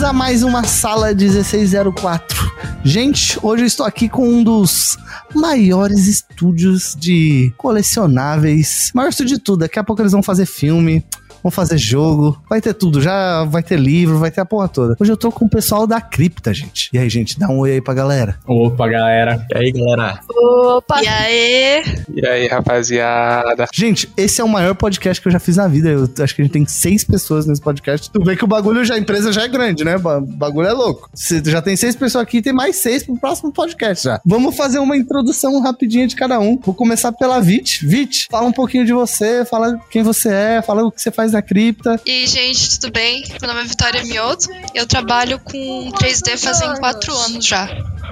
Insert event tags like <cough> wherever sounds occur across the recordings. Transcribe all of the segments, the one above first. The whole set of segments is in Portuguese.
Bem-vindos a mais uma sala 1604. Gente, hoje eu estou aqui com um dos maiores estúdios de colecionáveis. Maior estúdio de tudo. Daqui a pouco eles vão fazer filme. Vamos fazer jogo, vai ter tudo, já vai ter livro, vai ter a porra toda. Hoje eu tô com o pessoal da cripta, gente. E aí, gente, dá um oi aí pra galera. Opa, galera. E aí, galera? Opa! E aí? E aí, rapaziada? Gente, esse é o maior podcast que eu já fiz na vida. Eu acho que a gente tem seis pessoas nesse podcast. Tu vê que o bagulho já, a empresa já é grande, né? O bagulho é louco. Você já tem seis pessoas aqui, tem mais seis pro próximo podcast já. Vamos fazer uma introdução rapidinha de cada um. Vou começar pela Vit. Vit, fala um pouquinho de você, fala quem você é, fala o que você faz na cripta. E gente, tudo bem? Meu nome é Vitória Mioto. Eu trabalho com 3D fazem quatro anos já.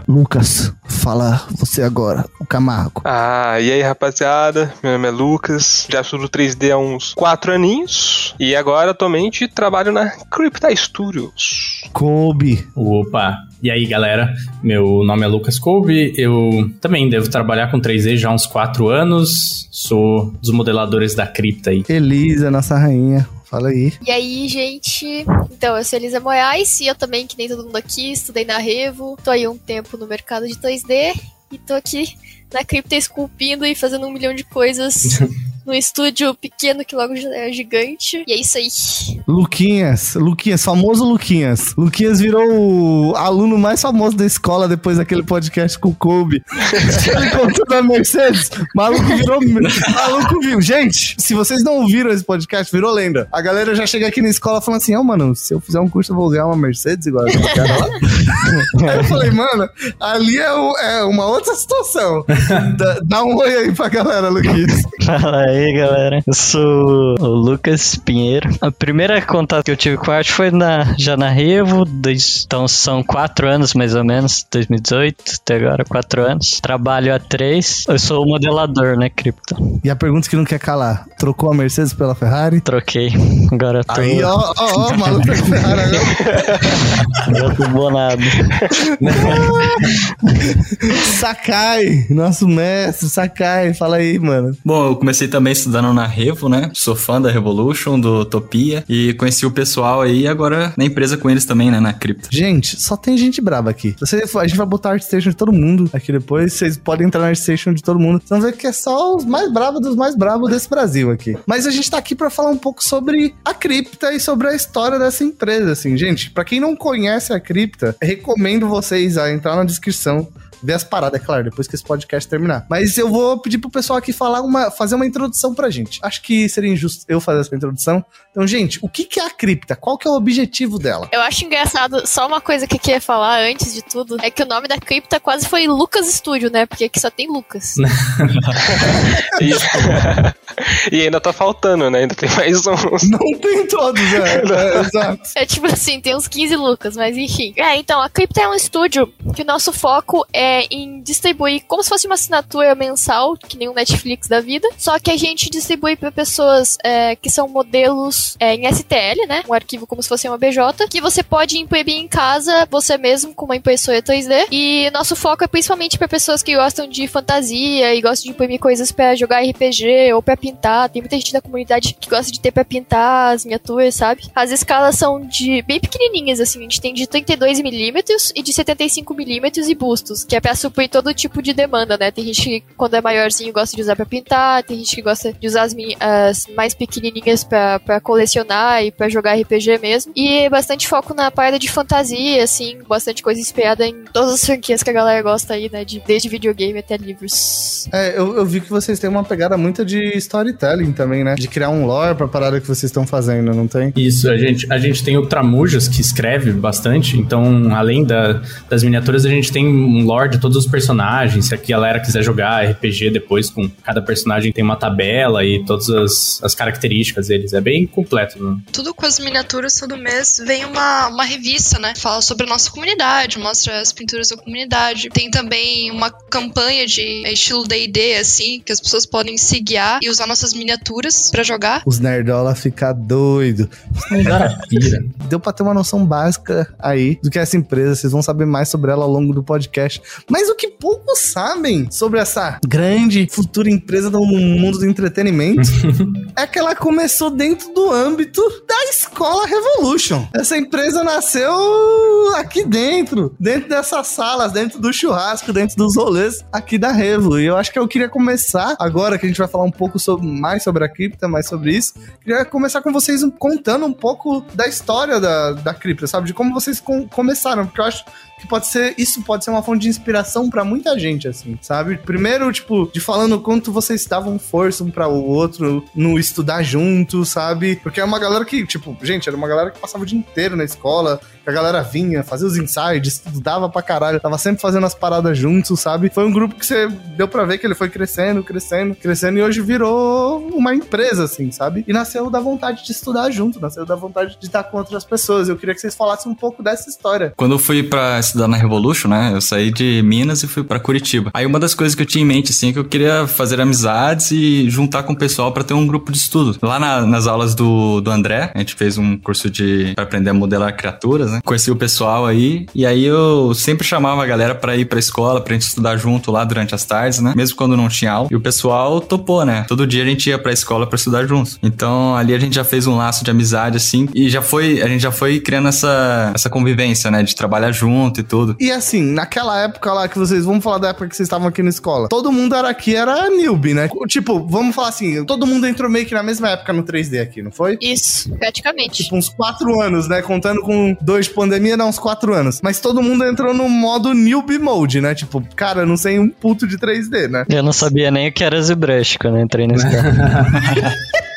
Lucas, fala você agora, o Camargo. Ah, e aí, rapaziada? Meu nome é Lucas, já estudo 3D há uns 4 aninhos e agora atualmente trabalho na Crypta Studios. Kobe. Opa! E aí, galera? Meu nome é Lucas Kobe. Eu também devo trabalhar com 3D já há uns 4 anos. Sou dos modeladores da cripta aí. Elisa, nossa rainha. Fala aí. E aí, gente? Então, eu sou Elisa Moraes e eu também, que nem todo mundo aqui, estudei na Revo. Tô aí um tempo no mercado de 2D e tô aqui na cripta esculpindo e fazendo um milhão de coisas <laughs> num estúdio pequeno que logo já é gigante. E é isso aí. Luquinhas, Luquinhas, famoso Luquinhas. Luquinhas virou o aluno mais famoso da escola depois daquele podcast com o Kobe. <laughs> Ele contou da Mercedes. Maluco virou. Maluco viu. Gente, se vocês não ouviram esse podcast, virou lenda. A galera já chega aqui na escola falando assim: Ó, oh, mano, se eu fizer um curso, eu vou ganhar uma Mercedes igual aquele cara lá. <laughs> aí eu falei, mano, ali é, o, é uma outra situação. <laughs> Dá, dá, um oi aí pra galera, Luquinhas. Fala aí, galera. Eu sou o Lucas Pinheiro. A primeira contato que eu tive com a arte foi na, já na Revo, dois, então são quatro anos mais ou menos, 2018 até agora, quatro anos. Trabalho há três. Eu sou modelador, né, cripto. E a pergunta que não quer calar: trocou a Mercedes pela Ferrari? Troquei. Agora tô. Aí, ó, ó, ó, maluco da Ferrari agora. <laughs> eu tô bonado. <laughs> Sakai, nosso mestre, Sakai, fala aí, mano. Bom, eu comecei também estudando na Revo, né? Sou fã da Revolution, do Utopia e conheci o pessoal aí agora na empresa com eles também, né? Na cripto. Gente, só tem gente braba aqui. Você, a gente vai botar a ArtStation de todo mundo aqui depois. Vocês podem entrar na ArtStation de todo mundo. Vocês vão ver que é só os mais bravos dos mais bravos desse Brasil aqui. Mas a gente tá aqui para falar um pouco sobre a cripta e sobre a história dessa empresa, assim. Gente, para quem não conhece a cripta, recomendo vocês a entrar na descrição ver as paradas, é claro, depois que esse podcast terminar. Mas eu vou pedir pro pessoal aqui falar uma, fazer uma introdução pra gente. Acho que seria injusto eu fazer essa introdução. Então, gente, o que, que é a cripta? Qual que é o objetivo dela? Eu acho engraçado, só uma coisa que eu queria falar antes de tudo, é que o nome da cripta quase foi Lucas Studio, né? Porque aqui só tem Lucas. <laughs> e ainda tá faltando, né? Ainda tem mais uns. Não tem todos, é, é, exato. É tipo assim, tem uns 15 Lucas, mas enfim. É, então, a cripta é um estúdio que o nosso foco é em distribuir como se fosse uma assinatura mensal, que nem um Netflix da vida, só que a gente distribui para pessoas é, que são modelos é, em STL, né? Um arquivo como se fosse uma BJ, que você pode imprimir em casa você mesmo com uma impressora 3D. E nosso foco é principalmente para pessoas que gostam de fantasia e gostam de imprimir coisas para jogar RPG ou para pintar. Tem muita gente da comunidade que gosta de ter para pintar as miniaturas, sabe? As escalas são de bem pequenininhas, assim. A gente tem de 32mm e de 75mm e bustos, que é pra suprir todo tipo de demanda, né? Tem gente que, quando é maiorzinho, gosta de usar para pintar, tem gente que gosta de usar as, as mais pequenininhas para colecionar e para jogar RPG mesmo. E bastante foco na parada de fantasia, assim, bastante coisa inspirada em todas as franquias que a galera gosta aí, né? De, desde videogame até livros. É, eu, eu vi que vocês têm uma pegada muito de storytelling também, né? De criar um lore pra parada que vocês estão fazendo, não tem? Isso, a gente, a gente tem o Tramujas, que escreve bastante, então, além da, das miniaturas, a gente tem um lore de todos os personagens. Se a galera quiser jogar RPG depois, com cada personagem tem uma tabela e todas as, as características deles. É bem completo. Né? Tudo com as miniaturas todo mês vem uma, uma revista, né? Fala sobre a nossa comunidade, mostra as pinturas da comunidade. Tem também uma campanha de estilo DD, assim, que as pessoas podem se guiar e usar nossas miniaturas para jogar. Os nerdola ficar doido. Deu pra ter uma noção básica aí do que é essa empresa. Vocês vão saber mais sobre ela ao longo do podcast. Mas o que poucos sabem sobre essa grande futura empresa do mundo do entretenimento <laughs> é que ela começou dentro do âmbito da escola Revolution. Essa empresa nasceu aqui dentro, dentro dessas salas, dentro do churrasco, dentro dos rolês aqui da Revo. E eu acho que eu queria começar, agora que a gente vai falar um pouco sobre, mais sobre a cripta, mais sobre isso, queria começar com vocês contando um pouco da história da, da cripta, sabe? De como vocês com, começaram, porque eu acho que pode ser, isso pode ser uma fonte de inspiração para muita gente, assim, sabe? Primeiro, tipo, de falando quanto vocês davam força um para o outro no estudar junto, sabe? Porque é uma galera que, tipo, gente, era uma galera que passava o dia inteiro na escola, a galera vinha, fazia os insights, estudava pra caralho, tava sempre fazendo as paradas juntos, sabe? Foi um grupo que você deu pra ver que ele foi crescendo, crescendo, crescendo e hoje virou uma empresa, assim, sabe? E nasceu da vontade de estudar junto, nasceu da vontade de estar com outras pessoas. Eu queria que vocês falassem um pouco dessa história. Quando eu fui pra estudar na Revolution, né? Eu saí de Minas e fui para Curitiba. Aí uma das coisas que eu tinha em mente, assim, é que eu queria fazer amizades e juntar com o pessoal para ter um grupo de estudo. Lá na, nas aulas do, do André, a gente fez um curso de para aprender a modelar criaturas, né? Conheci o pessoal aí e aí eu sempre chamava a galera para ir pra escola, pra gente estudar junto lá durante as tardes, né? Mesmo quando não tinha aula. E o pessoal topou, né? Todo dia a gente ia pra escola para estudar juntos. Então ali a gente já fez um laço de amizade, assim, e já foi, a gente já foi criando essa, essa convivência, né? De trabalhar junto e tudo. E assim, naquela época lá que vocês, vamos falar da época que vocês estavam aqui na escola, todo mundo era aqui, era newbie, né? Tipo, vamos falar assim, todo mundo entrou meio que na mesma época no 3D aqui, não foi? Isso, praticamente. Tipo, uns quatro anos, né? Contando com dois de pandemia, dá uns quatro anos. Mas todo mundo entrou no modo newbie mode, né? Tipo, cara, não sei um puto de 3D, né? Eu não sabia nem o que era ZBrush quando eu entrei na escola. <laughs> <laughs>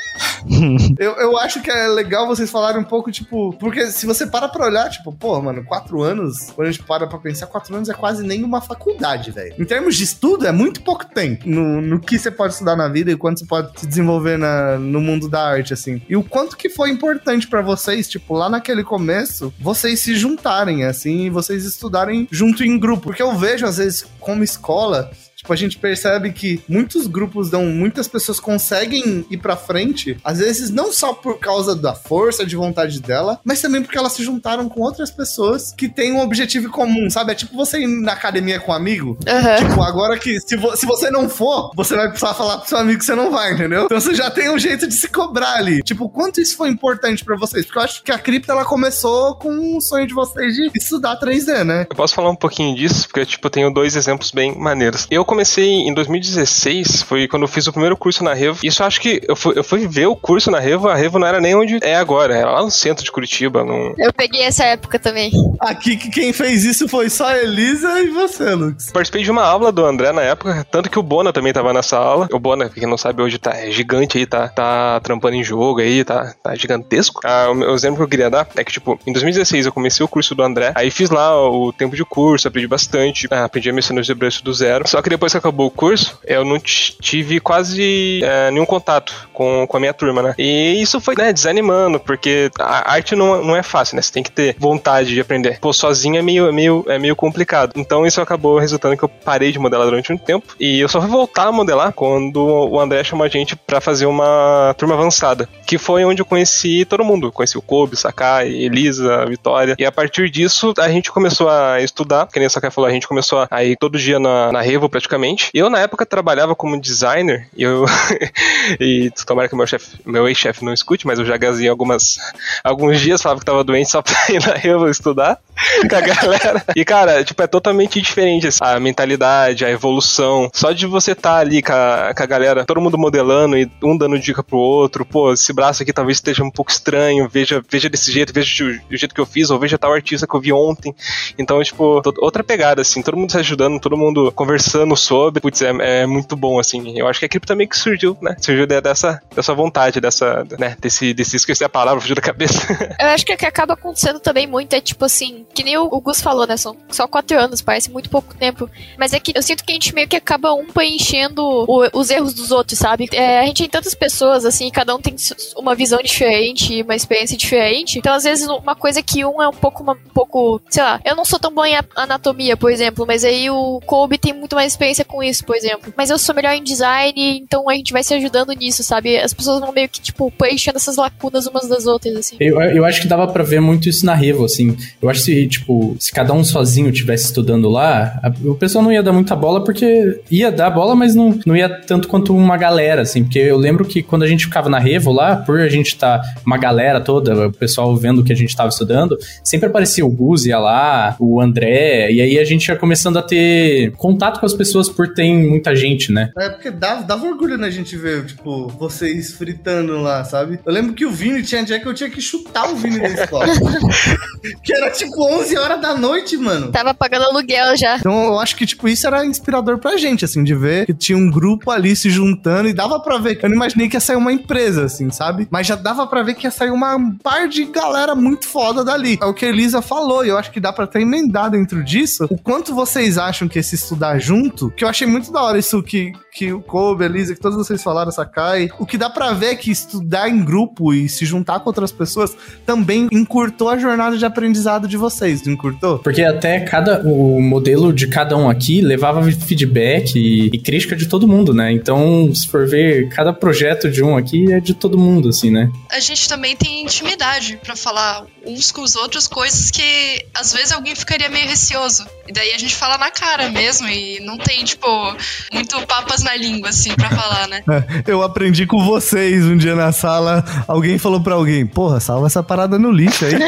<laughs> eu, eu acho que é legal vocês falarem um pouco, tipo, porque se você para pra olhar, tipo, pô, mano, quatro anos, quando a gente para pra pensar, quatro anos é quase nem uma faculdade, velho. Em termos de estudo, é muito pouco tempo no, no que você pode estudar na vida e quanto você pode se desenvolver na, no mundo da arte, assim. E o quanto que foi importante para vocês, tipo, lá naquele começo, vocês se juntarem, assim, e vocês estudarem junto em grupo. Porque eu vejo, às vezes, como escola, Tipo, a gente percebe que muitos grupos dão, muitas pessoas conseguem ir pra frente, às vezes não só por causa da força de vontade dela, mas também porque elas se juntaram com outras pessoas que têm um objetivo comum, sabe? É tipo você ir na academia com um amigo. Uhum. Tipo, agora que se, vo se você não for, você vai precisar falar pro seu amigo que você não vai, entendeu? Então você já tem um jeito de se cobrar ali. Tipo, quanto isso foi importante para vocês? Porque eu acho que a cripta ela começou com o um sonho de vocês de estudar 3D, né? Eu posso falar um pouquinho disso, porque, tipo, eu tenho dois exemplos bem maneiros. Eu comecei em 2016, foi quando eu fiz o primeiro curso na Revo. Isso eu acho que eu fui, eu fui ver o curso na Revo, a Revo não era nem onde é agora, era lá no centro de Curitiba. Num... Eu peguei essa época também. Aqui que quem fez isso foi só a Elisa e você, Lux. Participei de uma aula do André na época, tanto que o Bona também tava nessa aula. O Bona, quem não sabe, hoje tá é gigante aí, tá, tá trampando em jogo aí, tá, tá gigantesco. Ah, o, exemplo que eu queria dar é que, tipo, em 2016 eu comecei o curso do André, aí fiz lá o tempo de curso, aprendi bastante, ah, aprendi a mexer no do zero. Só que depois que acabou o curso, eu não tive quase é, nenhum contato com, com a minha turma, né? E isso foi, né, desanimando, porque a arte não, não é fácil, né? Você tem que ter vontade de aprender. Pô, sozinho é meio, é meio, é meio complicado. Então isso acabou resultando que eu parei de modelar durante um tempo. E eu só fui voltar a modelar quando o André chamou a gente para fazer uma turma avançada, que foi onde eu conheci todo mundo. Conheci o Kobe, Sakai, Elisa, Vitória. E a partir disso, a gente começou a estudar, que nem a Sakai falou, a gente começou a ir todo dia na, na Revo praticamente. E eu, na época, trabalhava como designer e eu. <laughs> e tomara que meu chefe, meu ex-chefe não escute, mas eu já gazei algumas. alguns dias, falava que tava doente só <laughs> pra ir na Revo estudar <laughs> com a galera. E, cara, tipo, é totalmente diferente assim, a mentalidade, a evolução. Só de você estar tá ali com a, com a galera, todo mundo modelando e um dando dica pro outro, pô, esse braço aqui talvez esteja um pouco estranho, veja, veja desse jeito, veja o jeito que eu fiz, ou veja tal artista que eu vi ontem. Então, tipo, outra pegada, assim, todo mundo se ajudando, todo mundo conversando sobre. Putz, é, é muito bom, assim. Eu acho que a cripto também que surgiu, né? Surgiu dessa, dessa vontade, dessa, né? Desse, desse esquecer a palavra, fugiu da cabeça. <laughs> Eu acho que o que acaba acontecendo também muito é, tipo assim, que nem o Gus falou, né? São só quatro anos, parece muito pouco tempo. Mas é que eu sinto que a gente meio que acaba um preenchendo o, os erros dos outros, sabe? É, a gente tem tantas pessoas, assim, cada um tem uma visão diferente, uma experiência diferente. Então, às vezes, uma coisa que um é um pouco, uma, um pouco, sei lá, eu não sou tão bom em anatomia, por exemplo, mas aí o Kobe tem muito mais experiência experiência com isso, por exemplo. Mas eu sou melhor em design, então a gente vai se ajudando nisso, sabe? As pessoas vão meio que, tipo, preenchendo essas lacunas umas das outras, assim. Eu, eu acho que dava pra ver muito isso na Revo, assim. Eu acho que, tipo, se cada um sozinho tivesse estudando lá, a- o pessoal não ia dar muita bola, porque ia dar bola, mas não, não ia tanto quanto uma galera, assim. Porque eu lembro que quando a gente ficava na Revo lá, por a gente tá uma galera toda, o pessoal vendo o que a gente tava estudando, sempre aparecia o Guz ia lá, o André, e aí a gente ia começando a ter contato com as pessoas por ter muita gente, né? É porque dava, dava orgulho na gente ver, tipo, vocês fritando lá, sabe? Eu lembro que o Vini tinha dia que eu tinha que chutar o Vini da escola. <laughs> que era tipo 11 horas da noite, mano. Tava pagando aluguel já. Então eu acho que, tipo, isso era inspirador pra gente, assim, de ver que tinha um grupo ali se juntando e dava pra ver. Eu não imaginei que ia sair uma empresa, assim, sabe? Mas já dava pra ver que ia sair uma par de galera muito foda dali. É o que a Elisa falou, e eu acho que dá pra até emendar dentro disso. O quanto vocês acham que esse estudar junto, que eu achei muito da hora isso que, que o Kobe, a Elisa, que todos vocês falaram, Sakai. O que dá pra ver é que estudar em grupo e se juntar com outras pessoas também encurtou a jornada de aprendizado de vocês, não encurtou? Porque até cada o modelo de cada um aqui levava feedback e, e crítica de todo mundo, né? Então, se for ver, cada projeto de um aqui é de todo mundo, assim, né? A gente também tem intimidade pra falar uns com os outros coisas que às vezes alguém ficaria meio receoso. E daí a gente fala na cara mesmo e não tem, tipo, muito papas na língua, assim, pra falar, né? <laughs> Eu aprendi com vocês um dia na sala. Alguém falou pra alguém: Porra, salva essa parada no lixo aí. <laughs>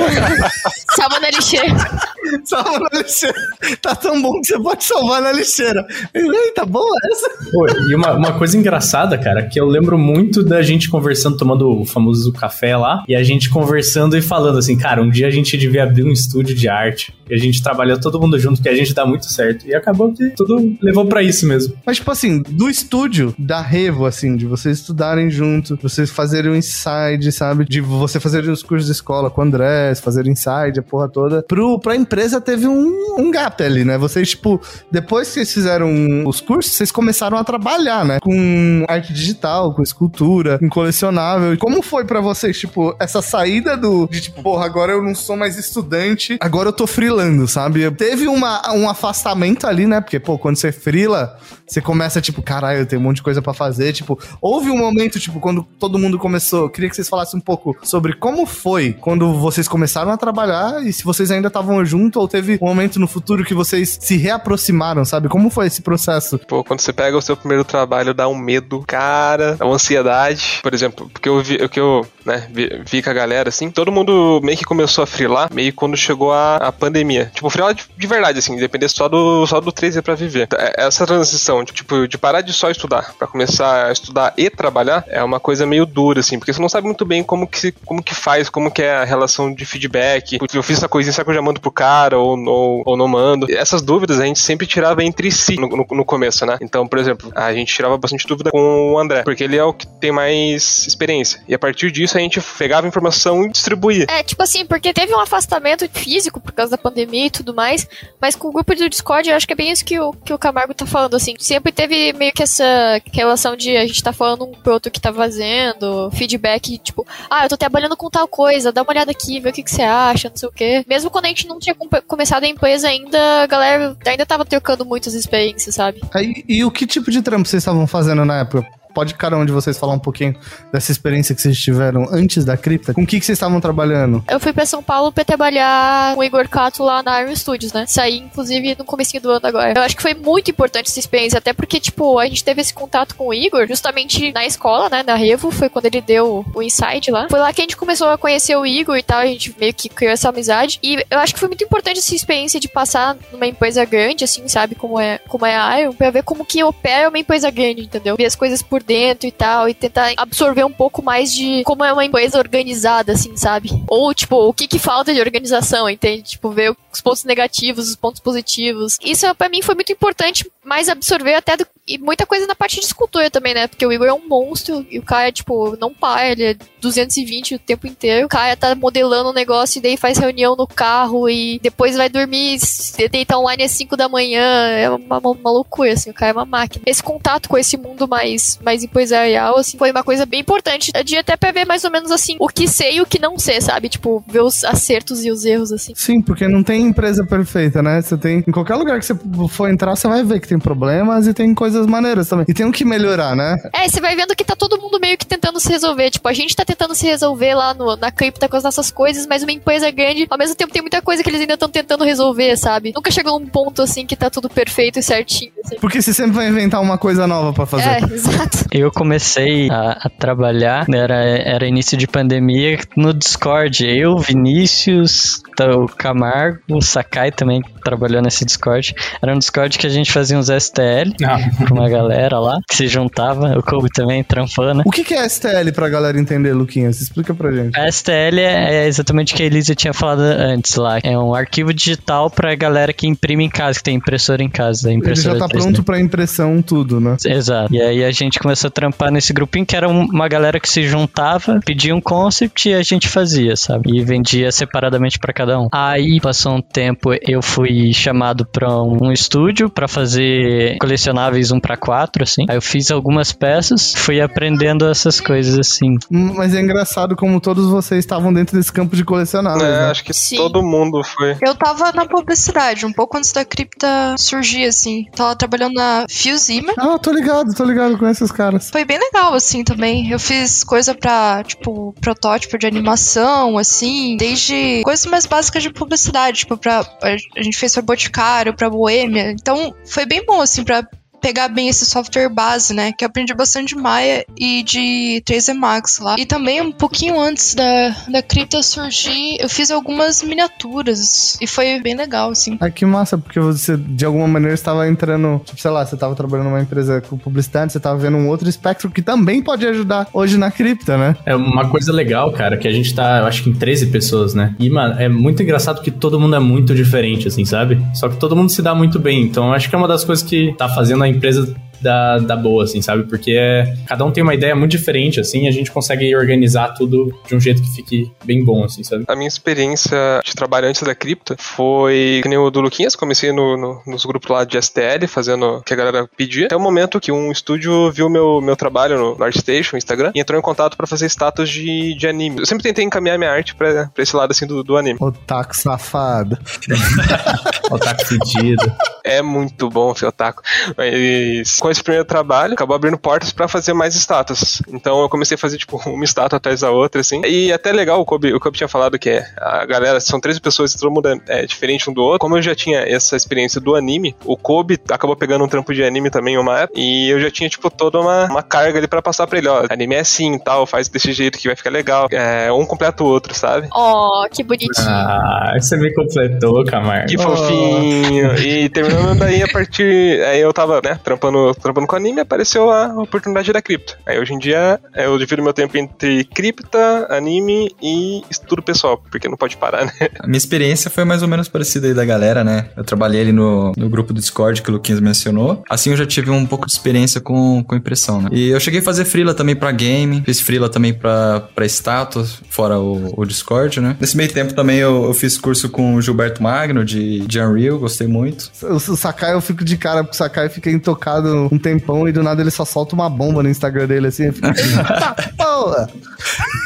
Salva na lixeira. <laughs> salva na lixeira. Tá tão bom que você pode salvar na lixeira. Eita, boa essa. Pô, e uma, uma coisa engraçada, cara, que eu lembro muito da gente conversando, tomando o famoso café lá, e a gente conversando e falando assim, cara, um dia a gente devia abrir um estúdio de arte. E a gente trabalhou todo mundo junto, que a gente dá muito certo. E acabou que tudo levou pra isso mesmo. Mas, tipo assim, do estúdio da Revo, assim, de vocês estudarem junto, vocês fazerem o inside, sabe? De você fazer os cursos de escola com o André, fazer inside, a porra toda. Pro, pra empresa teve um, um gap ali, né? Vocês, tipo, depois que vocês fizeram os cursos, vocês começaram a trabalhar, né? Com arte digital, com escultura, com colecionável. Como foi pra vocês, tipo, essa saída do. De tipo, porra, agora eu não sou mais estudante, agora eu tô freelando, sabe? Teve uma, um afastamento ali, né? Porque, pô, quando você freela, você começa, tipo, caralho, eu tenho um monte de coisa pra fazer. Tipo, houve um momento, tipo, quando todo mundo começou. Queria que vocês falassem um pouco sobre como foi quando vocês começaram a trabalhar e se vocês ainda estavam junto ou teve um momento no futuro que vocês se reaproximaram, sabe? Como foi esse processo? Pô, quando você pega o seu primeiro trabalho, dá um medo, cara, dá uma ansiedade. Por exemplo, porque eu vi, que eu, né, vi, vi com a galera, assim, todo mundo meio que começou a frilar, meio quando chegou a, a pandemia. Tipo, frilar de, de verdade, assim, depender só do, só do 3D pra viver. É- Essa transição, tipo, de parar de só estudar pra começar a estudar e trabalhar, é uma coisa meio dura, assim, porque você não sabe muito bem como que, como que faz, como que é a relação de feedback. Eu fiz essa coisinha, será que eu já mando pro cara ou, ou, ou não mando? Essas dúvidas a gente sempre tirava entre si no, no, no começo, né? Então, por exemplo, a gente tirava bastante dúvida com o André, porque ele é o que tem mais experiência. E a partir disso a gente pegava informação e distribuía. É, tipo assim, porque teve um afastamento físico por causa da pandemia e tudo mais, mas com o grupo do Discord, eu acho que é bem isso que o, que o Camargo tá falando, assim. Sempre teve meio que essa relação de a gente tá falando um pro outro que tá fazendo, feedback, tipo, ah, eu tô trabalhando com tal coisa, dá uma olhada aqui, vê o que, que você acha, não sei o quê. Mesmo quando a gente não tinha com- começado a empresa ainda, a galera ainda tava trocando muitas experiências, sabe? E o que tipo de trampo vocês estavam fazendo na época? Pode cada um de vocês falar um pouquinho dessa experiência que vocês tiveram antes da cripta? Com o que, que vocês estavam trabalhando? Eu fui pra São Paulo pra trabalhar com o Igor Cato lá na Iron Studios, né? Saí, inclusive, no comecinho do ano agora. Eu acho que foi muito importante essa experiência, até porque, tipo, a gente teve esse contato com o Igor justamente na escola, né? Na Revo, foi quando ele deu o Inside lá. Foi lá que a gente começou a conhecer o Igor e tal, a gente meio que criou essa amizade. E eu acho que foi muito importante essa experiência de passar numa empresa grande, assim, sabe? Como é, como é a Iron, pra ver como que opera uma empresa grande, entendeu? Ver as coisas por dentro e tal, e tentar absorver um pouco mais de como é uma empresa organizada, assim, sabe? Ou, tipo, o que que falta de organização, entende? Tipo, ver os pontos negativos, os pontos positivos. Isso, pra mim, foi muito importante, mais absorver até do, e muita coisa na parte de escultura também, né? Porque o Igor é um monstro e o cara, tipo, não para, ele é 220 o tempo inteiro. O cara tá modelando um negócio e daí faz reunião no carro e depois vai dormir, se deitar online às 5 da manhã. É uma, uma, loucura, assim, o cara é uma máquina. Esse contato com esse mundo mais, mais mais empresarial, assim, foi uma coisa bem importante. De até pra ver mais ou menos assim o que sei e o que não sei, sabe? Tipo, ver os acertos e os erros, assim. Sim, porque não tem empresa perfeita, né? Você tem. Em qualquer lugar que você for entrar, você vai ver que tem problemas e tem coisas maneiras também. E tem o que melhorar, né? É, você vai vendo que tá todo mundo meio que tentando se resolver. Tipo, a gente tá tentando se resolver lá no, na cripta com as nossas coisas, mas uma empresa grande, ao mesmo tempo tem muita coisa que eles ainda estão tentando resolver, sabe? Nunca chegou num ponto assim que tá tudo perfeito e certinho. Assim. Porque você sempre vai inventar uma coisa nova pra fazer. É, <laughs> exato. Eu comecei a, a trabalhar, era, era início de pandemia, no Discord. Eu, Vinícius, tá, o Camargo, o Sakai também trabalhou nesse Discord. Era um Discord que a gente fazia uns STL Ah, pra uma galera lá, que se juntava. O Kobe também trampando. O que, que é STL pra galera entender, Luquinhas? Explica pra gente. A STL é é exatamente o que a Elisa tinha falado antes lá. É um arquivo digital pra galera que imprime em casa, que tem impressora em casa. Ele Impressora já tá 3D. pronto pra impressão, tudo, né? Exato. E aí a gente começou a trampar nesse grupinho que era um- uma galera que se juntava, pedia um concept e a gente fazia, sabe? E vendia separadamente pra cada um. Aí passou um tempo, eu fui chamado pra um estúdio pra fazer colecionáveis 1 pra 4 assim. Aí eu fiz algumas peças, fui aprendendo essas coisas assim. Hum, Mas é engraçado como todos vocês estavam dentro desse campo de colecionáveis, É, né? acho que Sim. todo mundo foi. Eu tava na publicidade, um pouco antes da cripta surgir, assim. Tava trabalhando na Fuse Image. Ah, tô ligado, tô ligado com esses caras. Foi bem legal, assim, também. Eu fiz coisa pra, tipo, protótipo de animação, assim, desde coisas mais básicas de publicidade, tipo, pra. A gente fez pra Boticário, pra Boêmia. Então, foi bem bom, assim, pra pegar bem esse software base, né? Que eu aprendi bastante de Maya e de 3D Max lá. E também, um pouquinho antes da, da cripta surgir, eu fiz algumas miniaturas. E foi bem legal, assim. Ai, que massa, porque você, de alguma maneira, estava entrando, tipo, sei lá, você estava trabalhando numa empresa com publicidade, você estava vendo um outro espectro que também pode ajudar hoje na cripta, né? É uma coisa legal, cara, que a gente tá, eu acho que em 13 pessoas, né? E, mano, é muito engraçado que todo mundo é muito diferente, assim, sabe? Só que todo mundo se dá muito bem. Então, eu acho que é uma das coisas que tá fazendo a empresa da, da boa, assim, sabe? Porque é, cada um tem uma ideia muito diferente, assim, e a gente consegue organizar tudo de um jeito que fique bem bom, assim, sabe? A minha experiência de trabalho antes da cripta foi que nem o do Luquinhas, comecei no, no- nos grupos lá de STL, fazendo o que a galera pedia. Até o momento que um estúdio viu meu, meu trabalho no, no ArtStation, Instagram, e entrou em contato pra fazer status de, de anime. Eu sempre tentei encaminhar minha arte pra, pra esse lado, assim, do, do anime. Otaku safado. <laughs> Otaku sentido. É muito bom ser otaku. Mas com esse primeiro trabalho, acabou abrindo portas pra fazer mais estátuas. Então eu comecei a fazer, tipo, <laughs> uma estátua atrás da outra, assim. E até legal, o Kobe, o Kobe tinha falado que é, a galera, são 13 pessoas e todo mundo é, é diferente um do outro. Como eu já tinha essa experiência do anime, o Kobe acabou pegando um trampo de anime também uma época. E eu já tinha, tipo, toda uma, uma carga ali pra passar pra ele, ó. Anime é assim e tal, faz desse jeito que vai ficar legal. É, um completa o outro, sabe? Oh, que bonitinho. Ah, você me completou, Camargo. Que Oh. fofinho. E terminando daí a partir. Aí eu tava, né, trampando, trampando com anime, apareceu a oportunidade da cripto. Aí hoje em dia eu divido meu tempo entre cripta, anime e estudo pessoal, porque não pode parar, <laughs> né? A minha experiência foi mais ou menos parecida aí da galera, né? Eu trabalhei ali no, no grupo do Discord que o Luquinhas mencionou. Assim eu já tive um pouco de experiência com, com impressão, né? E eu cheguei a fazer freela também pra game, fiz freela também pra, pra status, fora o, o Discord, né? Nesse meio tempo também eu, eu fiz curso com o Gilberto Magno de, de Unreal, gostei muito. O, o Sakai, eu fico de cara, porque o Sakai fica intocado um tempão e do nada ele só solta uma bomba no Instagram dele, assim. Eu fico, tá, porra!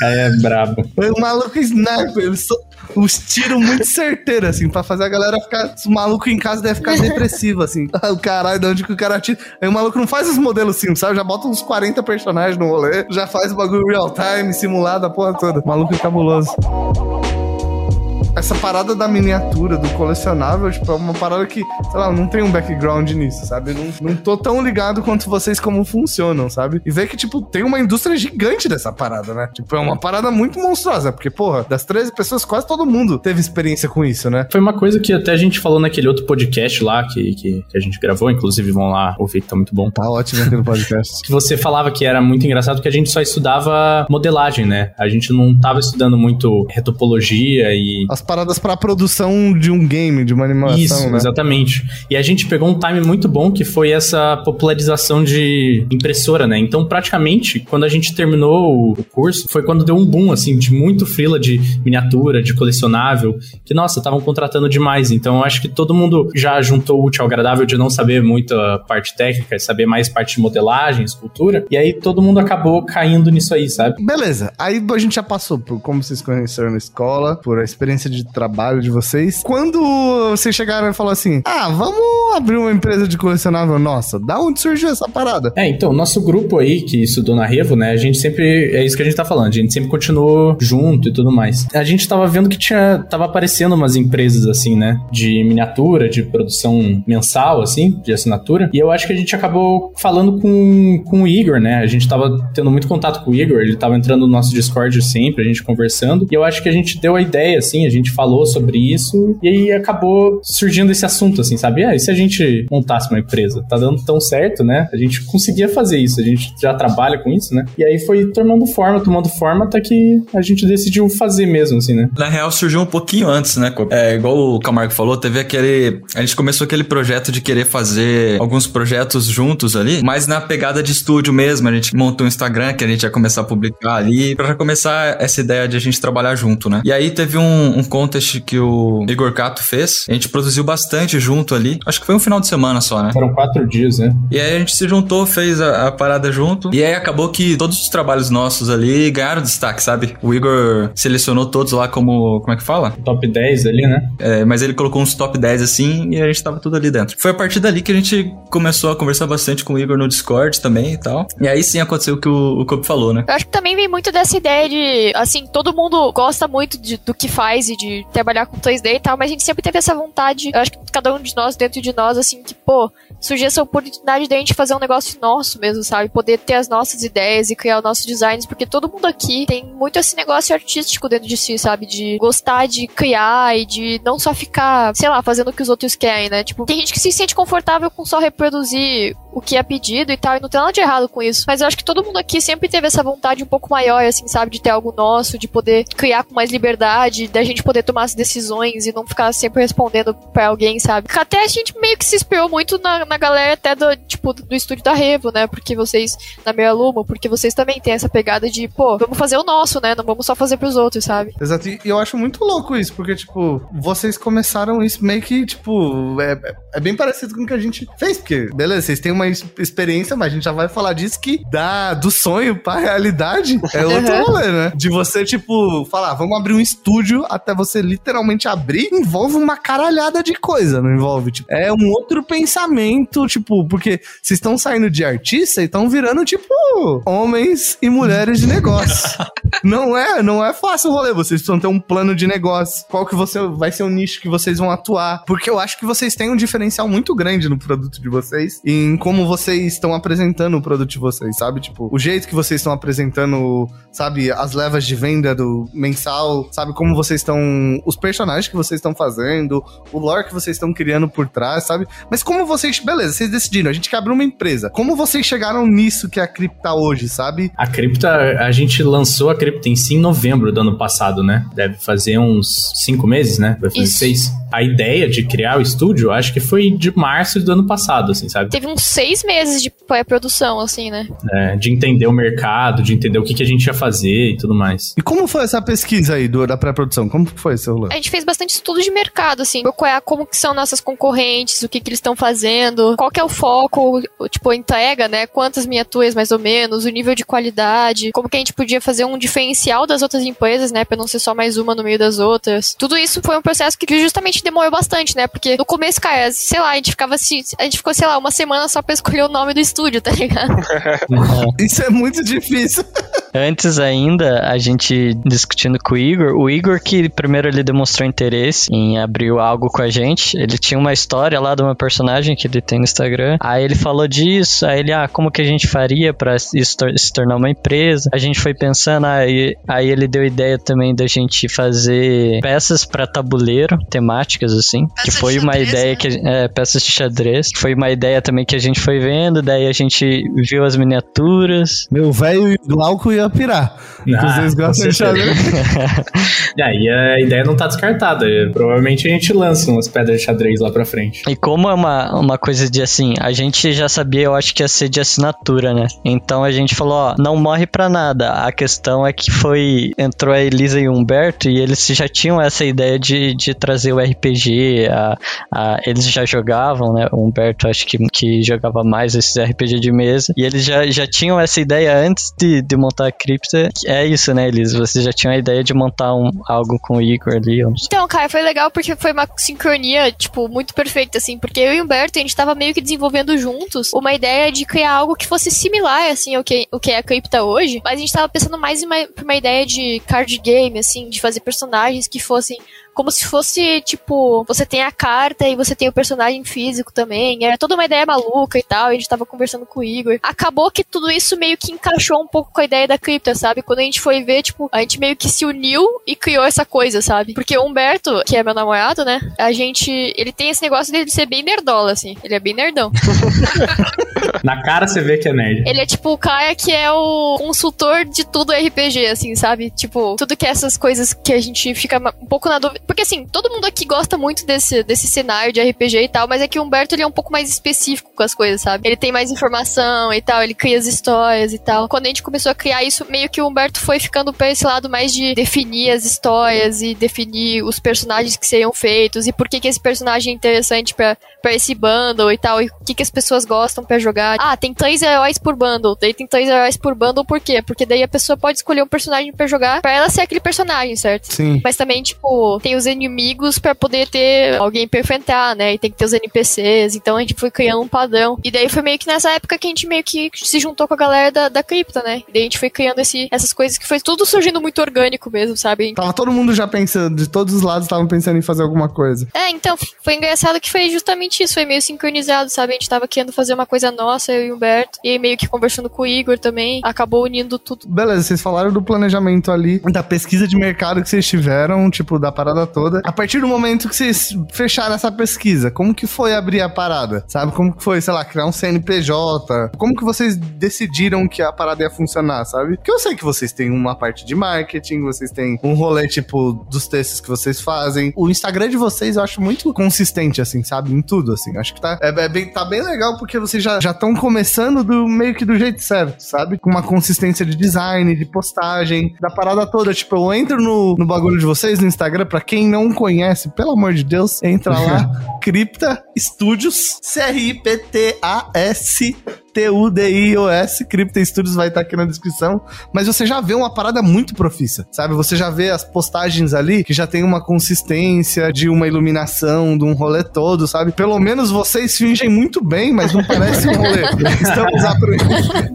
Aí é brabo. O maluco sniper, ele só... Os tiros muito certeiros, assim, pra fazer a galera ficar. O maluco em casa deve ficar depressivo, assim. Ah, O caralho, de onde que o cara tira. Aí o maluco não faz os modelos simples, sabe? Já bota uns 40 personagens no rolê, já faz o bagulho real time, simulado, a porra toda. O maluco é cabuloso. Essa parada da miniatura, do colecionável, tipo, é uma parada que, sei lá, não tem um background nisso, sabe? Não, não tô tão ligado quanto vocês como funcionam, sabe? E ver que, tipo, tem uma indústria gigante dessa parada, né? Tipo, é uma parada muito monstruosa, porque, porra, das 13 pessoas, quase todo mundo teve experiência com isso, né? Foi uma coisa que até a gente falou naquele outro podcast lá que, que, que a gente gravou, inclusive vão lá ouvir que tá muito bom. Tá ótimo aqui no podcast. <laughs> Que você falava que era muito engraçado que a gente só estudava modelagem, né? A gente não tava estudando muito retopologia e As paradas pra produção de um game, de uma animação, Isso, né? exatamente. E a gente pegou um time muito bom que foi essa popularização de impressora, né? Então, praticamente, quando a gente terminou o curso, foi quando deu um boom, assim, de muito frila de miniatura, de colecionável, que, nossa, estavam contratando demais. Então, acho que todo mundo já juntou o útil ao agradável de não saber muito a parte técnica, saber mais parte de modelagem, escultura, e aí todo mundo acabou caindo nisso aí, sabe? Beleza, aí a gente já passou por como vocês conheceram na escola, por a experiência de trabalho de vocês. Quando vocês chegaram e falaram assim, ah, vamos abrir uma empresa de colecionável nossa, da onde surgiu essa parada? É, então, nosso grupo aí que estudou na Revo, né, a gente sempre, é isso que a gente tá falando, a gente sempre continuou junto e tudo mais. A gente tava vendo que tinha, tava aparecendo umas empresas assim, né, de miniatura, de produção mensal, assim, de assinatura, e eu acho que a gente acabou falando com, com o Igor, né, a gente tava tendo muito contato com o Igor, ele tava entrando no nosso Discord sempre, a gente conversando, e eu acho que a gente deu a ideia, assim, a gente falou sobre isso, e aí acabou surgindo esse assunto, assim, sabe, ah, e se a gente montasse uma empresa? Tá dando tão certo, né, a gente conseguia fazer isso, a gente já trabalha com isso, né, e aí foi tomando forma, tomando forma, até que a gente decidiu fazer mesmo, assim, né. Na real, surgiu um pouquinho antes, né? É, igual o Camargo falou, teve aquele. A gente começou aquele projeto de querer fazer alguns projetos juntos ali, mas na pegada de estúdio mesmo. A gente montou um Instagram que a gente ia começar a publicar ali, pra começar essa ideia de a gente trabalhar junto, né? E aí teve um, um contest que o Igor Cato fez. A gente produziu bastante junto ali. Acho que foi um final de semana só, né? Foram quatro dias, né. E aí a gente se juntou, fez a, a parada junto. E aí acabou que todos os trabalhos nossos ali ganharam destaque, sabe? O Igor selecionou todos lá como. Como é que fala? Top 10 ali, né. É, mas ele colocou uns top 10 assim e a gente tava tudo ali dentro. Foi a partir dali que a gente começou a conversar bastante com o Igor no Discord também e tal. E aí sim aconteceu o que o, o Kobe falou, né? Eu acho que também vem muito dessa ideia de, assim, todo mundo gosta muito de- do que faz e de trabalhar com 2D e tal, mas a gente sempre teve essa vontade, eu acho que cada um de nós, dentro de nós, assim, que, pô, surgiu essa oportunidade de a gente fazer um negócio nosso mesmo, sabe? Poder ter as nossas ideias e criar os nossos designs, porque todo mundo aqui tem muito esse negócio artístico dentro de si, sabe? De gostar de criar e de não só ficar, sei lá, fazendo o que os outros querem, né? Tipo, tem gente que se sente confortável com só reproduzir o que é pedido e tal, e não tem nada de errado com isso. Mas eu acho que todo mundo aqui sempre teve essa vontade um pouco maior, assim, sabe? De ter algo nosso, de poder criar com mais liberdade, da gente poder tomar as decisões e não ficar sempre respondendo pra alguém, sabe? Até a gente meio que se inspirou muito na, na galera até do, tipo, do estúdio da Revo, né? Porque vocês, na Meia Luma, porque vocês também têm essa pegada de, pô, vamos fazer o nosso, né? Não vamos só fazer pros outros, sabe? Exato, e eu acho muito louco isso, porque, tipo, vocês começaram isso meio que, tipo, é, é bem parecido com o que a gente fez, porque, beleza, vocês têm uma ex- experiência, mas a gente já vai falar disso que dá do sonho pra realidade é <laughs> outro Uhum. rolê, né? De você, tipo, falar, vamos abrir um estúdio até você literalmente abrir, envolve uma caralhada de coisa, não envolve? Tipo, é um outro pensamento, tipo, porque vocês estão saindo de artista e estão virando, tipo, homens e mulheres de negócio. <laughs> Não é, não é fácil o rolê. Vocês precisam ter um plano de negócio. Qual que você vai ser o nicho que vocês vão atuar? Porque eu acho que vocês têm um diferencial muito grande no produto de vocês em como vocês estão apresentando o produto de vocês, sabe? Tipo, o jeito que vocês estão apresentando, sabe, as levas de venda do mensal, sabe como vocês estão, os personagens que vocês estão fazendo, o lore que vocês estão criando por trás, sabe? Mas como vocês, beleza, vocês decidiram, a gente quer abrir uma empresa. Como vocês chegaram nisso que é a cripta hoje, sabe? A cripta, a gente lançou a cripta em si em novembro do ano passado, né? Deve fazer uns cinco meses, né? Vai fazer Isso. seis. A ideia de criar o estúdio, acho que foi de março do ano passado, assim, sabe? Teve uns seis meses de pré-produção, assim, né? É, de entender o mercado, de entender o que, que a gente ia fazer e tudo mais. E como foi essa pesquisa aí do, da pré-produção? Como que foi esse rolê? A gente fez bastante estudo de mercado, assim, procurar como que são nossas concorrentes, o que que eles estão fazendo, qual que é o foco, tipo, a entrega, né? Quantas miniaturas, mais ou menos, o nível de qualidade, como que a gente podia fazer um diferencial das outras empresas, né? Pra não ser só mais uma no meio das outras. Tudo isso foi um processo que justamente demorou bastante, né? Porque no começo, cara, sei lá, a gente ficava assim, a gente ficou, sei lá, uma semana só pra escolher o nome do estúdio, tá ligado? <laughs> Isso é muito difícil. <laughs> Antes ainda, a gente discutindo com o Igor, o Igor que primeiro ele demonstrou interesse em abrir algo com a gente, ele tinha uma história lá de uma personagem que ele tem no Instagram, aí ele falou disso, aí ele, ah, como que a gente faria pra isso tor- se tornar uma empresa? A gente foi pensando, aí, aí ele deu ideia também da gente fazer peças pra tabuleiro, temáticas assim, que Peças de foi uma xadrez, ideia né? que, é, peças de xadrez, que foi uma ideia também que a gente foi vendo, daí a gente viu as miniaturas, Meu velho Glauco ia pirar. Ah, Vocês gostam de xadrez? E <laughs> aí a ideia não tá descartada. Provavelmente a gente lança umas pedras de xadrez lá pra frente. E como é uma, uma coisa de assim, a gente já sabia, eu acho que ia ser de assinatura, né? Então a gente falou, ó, não morre pra nada. A questão é que foi. Entrou a Elisa e o Humberto e eles já tinham essa ideia de, de trazer o RPG. A, a- eles já jogavam, né? O Humberto acho que, que jogava mais esses RPG de mesa. E eles já, já tinham essa ideia antes de, de montar a cripta. É isso, né, Elisa? Vocês já tinham a ideia de montar um, algo com o Igor ali. Então, cara, foi legal porque foi uma sincronia, tipo, muito perfeita, assim, porque eu e o Humberto, a gente tava meio que desenvolvendo juntos uma ideia de criar algo que fosse similar, assim, ao que, o que é a cripta hoje, mas a gente tava pensando mais em uma, uma ideia de card game, assim, de fazer personagens que fossem como se fosse, tipo, você tem a carta e você tem o personagem físico também. Era toda uma ideia maluca e tal. E a gente tava conversando com o Igor. Acabou que tudo isso meio que encaixou um pouco com a ideia da cripta, sabe? Quando a gente foi ver, tipo, a gente meio que se uniu e criou essa coisa, sabe? Porque o Humberto, que é meu namorado, né? A gente. Ele tem esse negócio dele de ser bem nerdola, assim. Ele é bem nerdão. <laughs> Na cara você vê que é nerd. Ele é tipo o cara que é o consultor de tudo RPG, assim, sabe? Tipo, tudo que é essas coisas que a gente fica um pouco na dúvida. Porque assim, todo mundo aqui gosta muito desse, desse cenário de RPG e tal, mas é que o Humberto ele é um pouco mais específico com as coisas, sabe? Ele tem mais informação e tal, ele cria as histórias e tal. Quando a gente começou a criar isso, meio que o Humberto foi ficando pra esse lado mais de definir as histórias e definir os personagens que seriam feitos e por que, que esse personagem é interessante pra, pra esse bundle e tal, e o que, que as pessoas gostam pra jogar. Ah, tem três heróis por bundle, daí tem três heróis por bundle, por quê? Porque daí a pessoa pode escolher um personagem pra jogar pra ela ser aquele personagem, certo? Sim. Mas também, tipo, tem os inimigos pra poder ter alguém pra enfrentar, né? E tem que ter os NPCs. Então a gente foi criando um padrão. E daí foi meio que nessa época que a gente meio que se juntou com a galera da, da cripta, né? E daí a gente foi criando esse, essas coisas que foi tudo surgindo muito orgânico mesmo, sabe? Tava todo mundo já pensando, de todos os lados estavam pensando em fazer alguma coisa. É, então, foi engraçado que foi justamente isso, foi meio sincronizado, sabe? A gente tava querendo fazer uma coisa nossa, eu e o Humberto, e meio que conversando com o Igor também, acabou unindo tudo. Beleza, vocês falaram do planejamento ali, da pesquisa de mercado que vocês tiveram, tipo, da parada toda. A partir do momento que vocês fecharam essa pesquisa, como que foi abrir a parada? Sabe? Como que foi, sei lá, criar um CNPJ? Como que vocês decidiram que a parada ia funcionar, sabe? Porque eu sei que vocês têm uma parte de marketing, vocês têm um rolê, tipo, dos textos que vocês fazem. O Instagram de vocês eu acho muito consistente, assim, sabe? Em tudo, assim. Acho que tá, é, é bem, tá bem legal porque vocês já estão começando do meio que do jeito certo, sabe? Com uma consistência de design, de postagem, da parada toda. Tipo, eu entro no, no bagulho de vocês no Instagram, pra quem não conhece, pelo amor de Deus, entra lá, <laughs> Cripta Studios, C-R-I-P-T-A-S. T-U-D-I-O-S, Crypto Studios vai estar aqui na descrição. Mas você já vê uma parada muito profissa, sabe? Você já vê as postagens ali que já tem uma consistência de uma iluminação, de um rolê todo, sabe? Pelo menos vocês fingem muito bem, mas não parece um rolê. <laughs> Estamos, apre-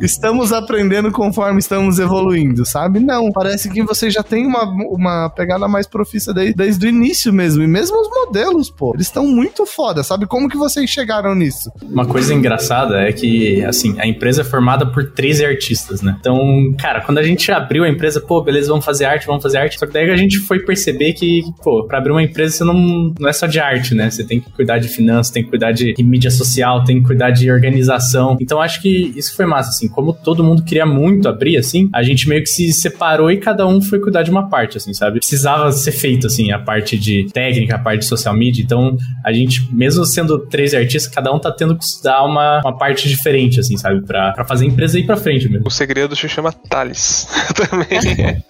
estamos aprendendo conforme estamos evoluindo, sabe? Não, parece que vocês já têm uma, uma pegada mais profissa desde, desde o início mesmo. E mesmo os modelos, pô, eles estão muito foda, sabe? Como que vocês chegaram nisso? Uma coisa engraçada é que, assim, a empresa é formada por 13 artistas, né? Então, cara, quando a gente abriu a empresa, pô, beleza, vamos fazer arte, vamos fazer arte. Só que daí a gente foi perceber que, pô, pra abrir uma empresa você não, não é só de arte, né? Você tem que cuidar de finanças, tem que cuidar de mídia social, tem que cuidar de organização. Então, acho que isso foi massa, assim. Como todo mundo queria muito abrir, assim, a gente meio que se separou e cada um foi cuidar de uma parte, assim, sabe? Precisava ser feito, assim, a parte de técnica, a parte de social media. Então, a gente, mesmo sendo 13 artistas, cada um tá tendo que estudar uma, uma parte diferente, assim, sabe? Pra, pra fazer a empresa ir pra frente mesmo. O segredo se chama Thales. <laughs> Também.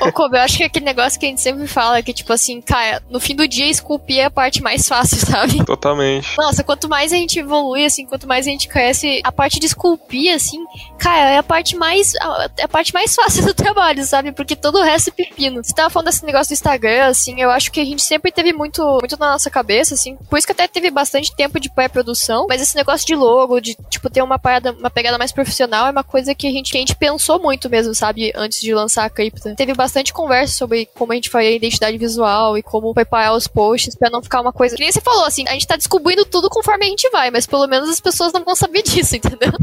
Ô, Kobe, eu acho que é aquele negócio que a gente sempre fala, que tipo assim, cara, no fim do dia esculpir é a parte mais fácil, <laughs> sabe? Totalmente. Nossa, quanto mais a gente evolui, assim, quanto mais a gente cresce, a parte de esculpir, assim, cara, é a parte mais. a- É a parte mais <laughs> fácil do trabalho, sabe? Porque todo o resto é pepino. Você tava falando desse negócio do Instagram, assim, eu acho que a gente sempre teve muito, muito na nossa cabeça, assim. Por isso que até teve bastante tempo de pré-produção. Mas esse negócio de logo, de, tipo, ter uma parada, uma pegada mais profissional, é uma coisa que a gente, que a gente pensou muito mesmo, sabe? Antes de lançar a cripta. Teve bastante conversa sobre como a gente faria a identidade visual e como preparar os posts pra não ficar uma coisa. Que nem você falou, assim, a gente tá descobrindo tudo conforme a gente vai, mas pelo menos as pessoas não vão saber disso, entendeu? <laughs>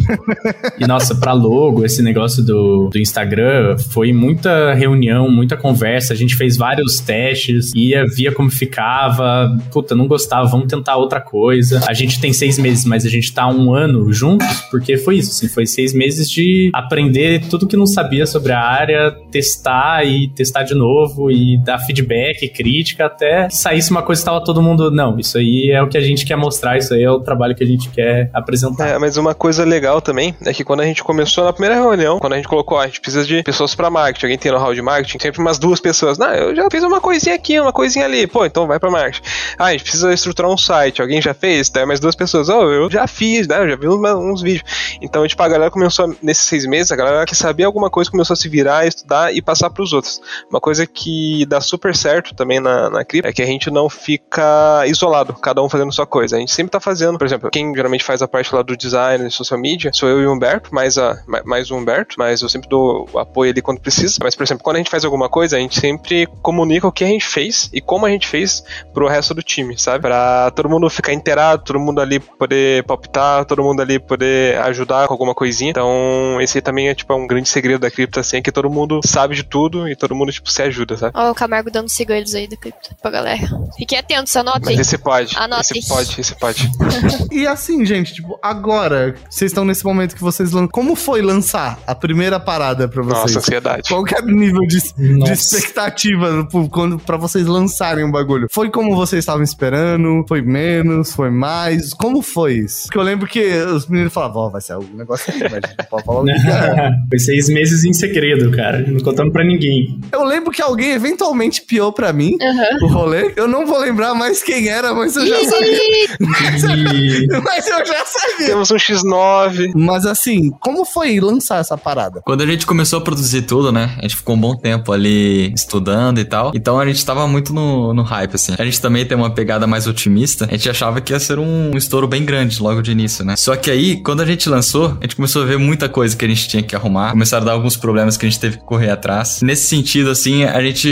E nossa, pra logo, esse negócio do, do Instagram foi muita reunião, muita conversa. A gente fez vários testes, ia, via como ficava. Puta, não gostava, vamos tentar outra coisa. A gente tem seis meses, mas a gente tá um ano juntos, porque foi isso, assim, foi seis meses de aprender tudo que não sabia sobre a área, testar e testar de novo e dar feedback, crítica, até que saísse uma coisa que tava todo mundo, não, isso aí é o que a gente quer mostrar, isso aí é o trabalho que a gente quer apresentar. É, mas uma coisa legal também é que quando a gente começou na primeira reunião, quando a gente colocou, ó, a gente precisa de pessoas pra marketing, alguém tem know-how de marketing, sempre umas duas pessoas, não, eu já fiz uma coisinha aqui, uma coisinha ali, pô, então vai pra marketing. Ah, a gente precisa estruturar um site, alguém já fez? Daí mais duas pessoas, oh, eu já fiz, né, eu já vi uma- uns vídeos. Então, tipo, a galera começou, a- nesses seis meses, a galera que sabia alguma coisa começou a se virar, estudar e passar pros outros. Uma coisa que dá super certo também na, na cripto é que a gente não fica isolado, cada um fazendo sua coisa. A gente sempre tá fazendo, por exemplo, quem geralmente faz a parte lá do design e social media sou eu e o Humberto, mais, a, ma- mais o Humberto, mas eu sempre dou apoio ali quando precisa. Mas, por exemplo, quando a gente faz alguma coisa, a gente sempre comunica o que a gente fez e como a gente fez pro resto do time, sabe? Pra todo mundo ficar inteirado, todo mundo ali poder palpitar, todo mundo ali poder ajudar com alguma coisinha. Então, esse aí também é, tipo, um grande segredo da cripto, assim, é que todo mundo sabe de tudo e todo mundo, tipo, se ajuda, sabe? Ó, o Camargo dando segredos aí da cripto pra galera. Fiquem atentos, anotem. Mas esse pode, Anotem. esse pode, esse pode. <laughs> E assim, gente, tipo, agora, vocês estão nesse momento que vocês lançam. Como foi lançar a primeira parada pra vocês? Nossa, ansiedade. Qual que é o nível de, de expectativa pro- quando, pra vocês lançarem o bagulho? Foi como vocês estavam esperando? Foi menos? Foi mais? Como foi isso? Porque eu lembro que os meninos falavam, vai ser um negócio aqui, mas não pode falar o que é. <laughs> Foi seis meses em segredo, cara. Não contando pra ninguém. Eu lembro que alguém eventualmente piou pra mim Aham. o rolê. Eu não vou lembrar mais quem era, mas eu já sabia. E <laughs> mas eu já sabia. Temos um X9. Mas assim, como foi lançar essa parada? Quando a gente começou a produzir tudo, né? A gente ficou um bom tempo ali estudando e tal. Então a gente tava muito no, no hype, assim. A gente também tem uma pegada mais otimista. A gente achava que ia ser um, um estouro bem grande logo de início, né? Só que aí, quando a gente lançou, a gente começou a ver muita coisa que a gente tinha que arrumar. Começaram a dar alguns problemas que a gente teve que correr atrás. Nesse sentido, assim, a gente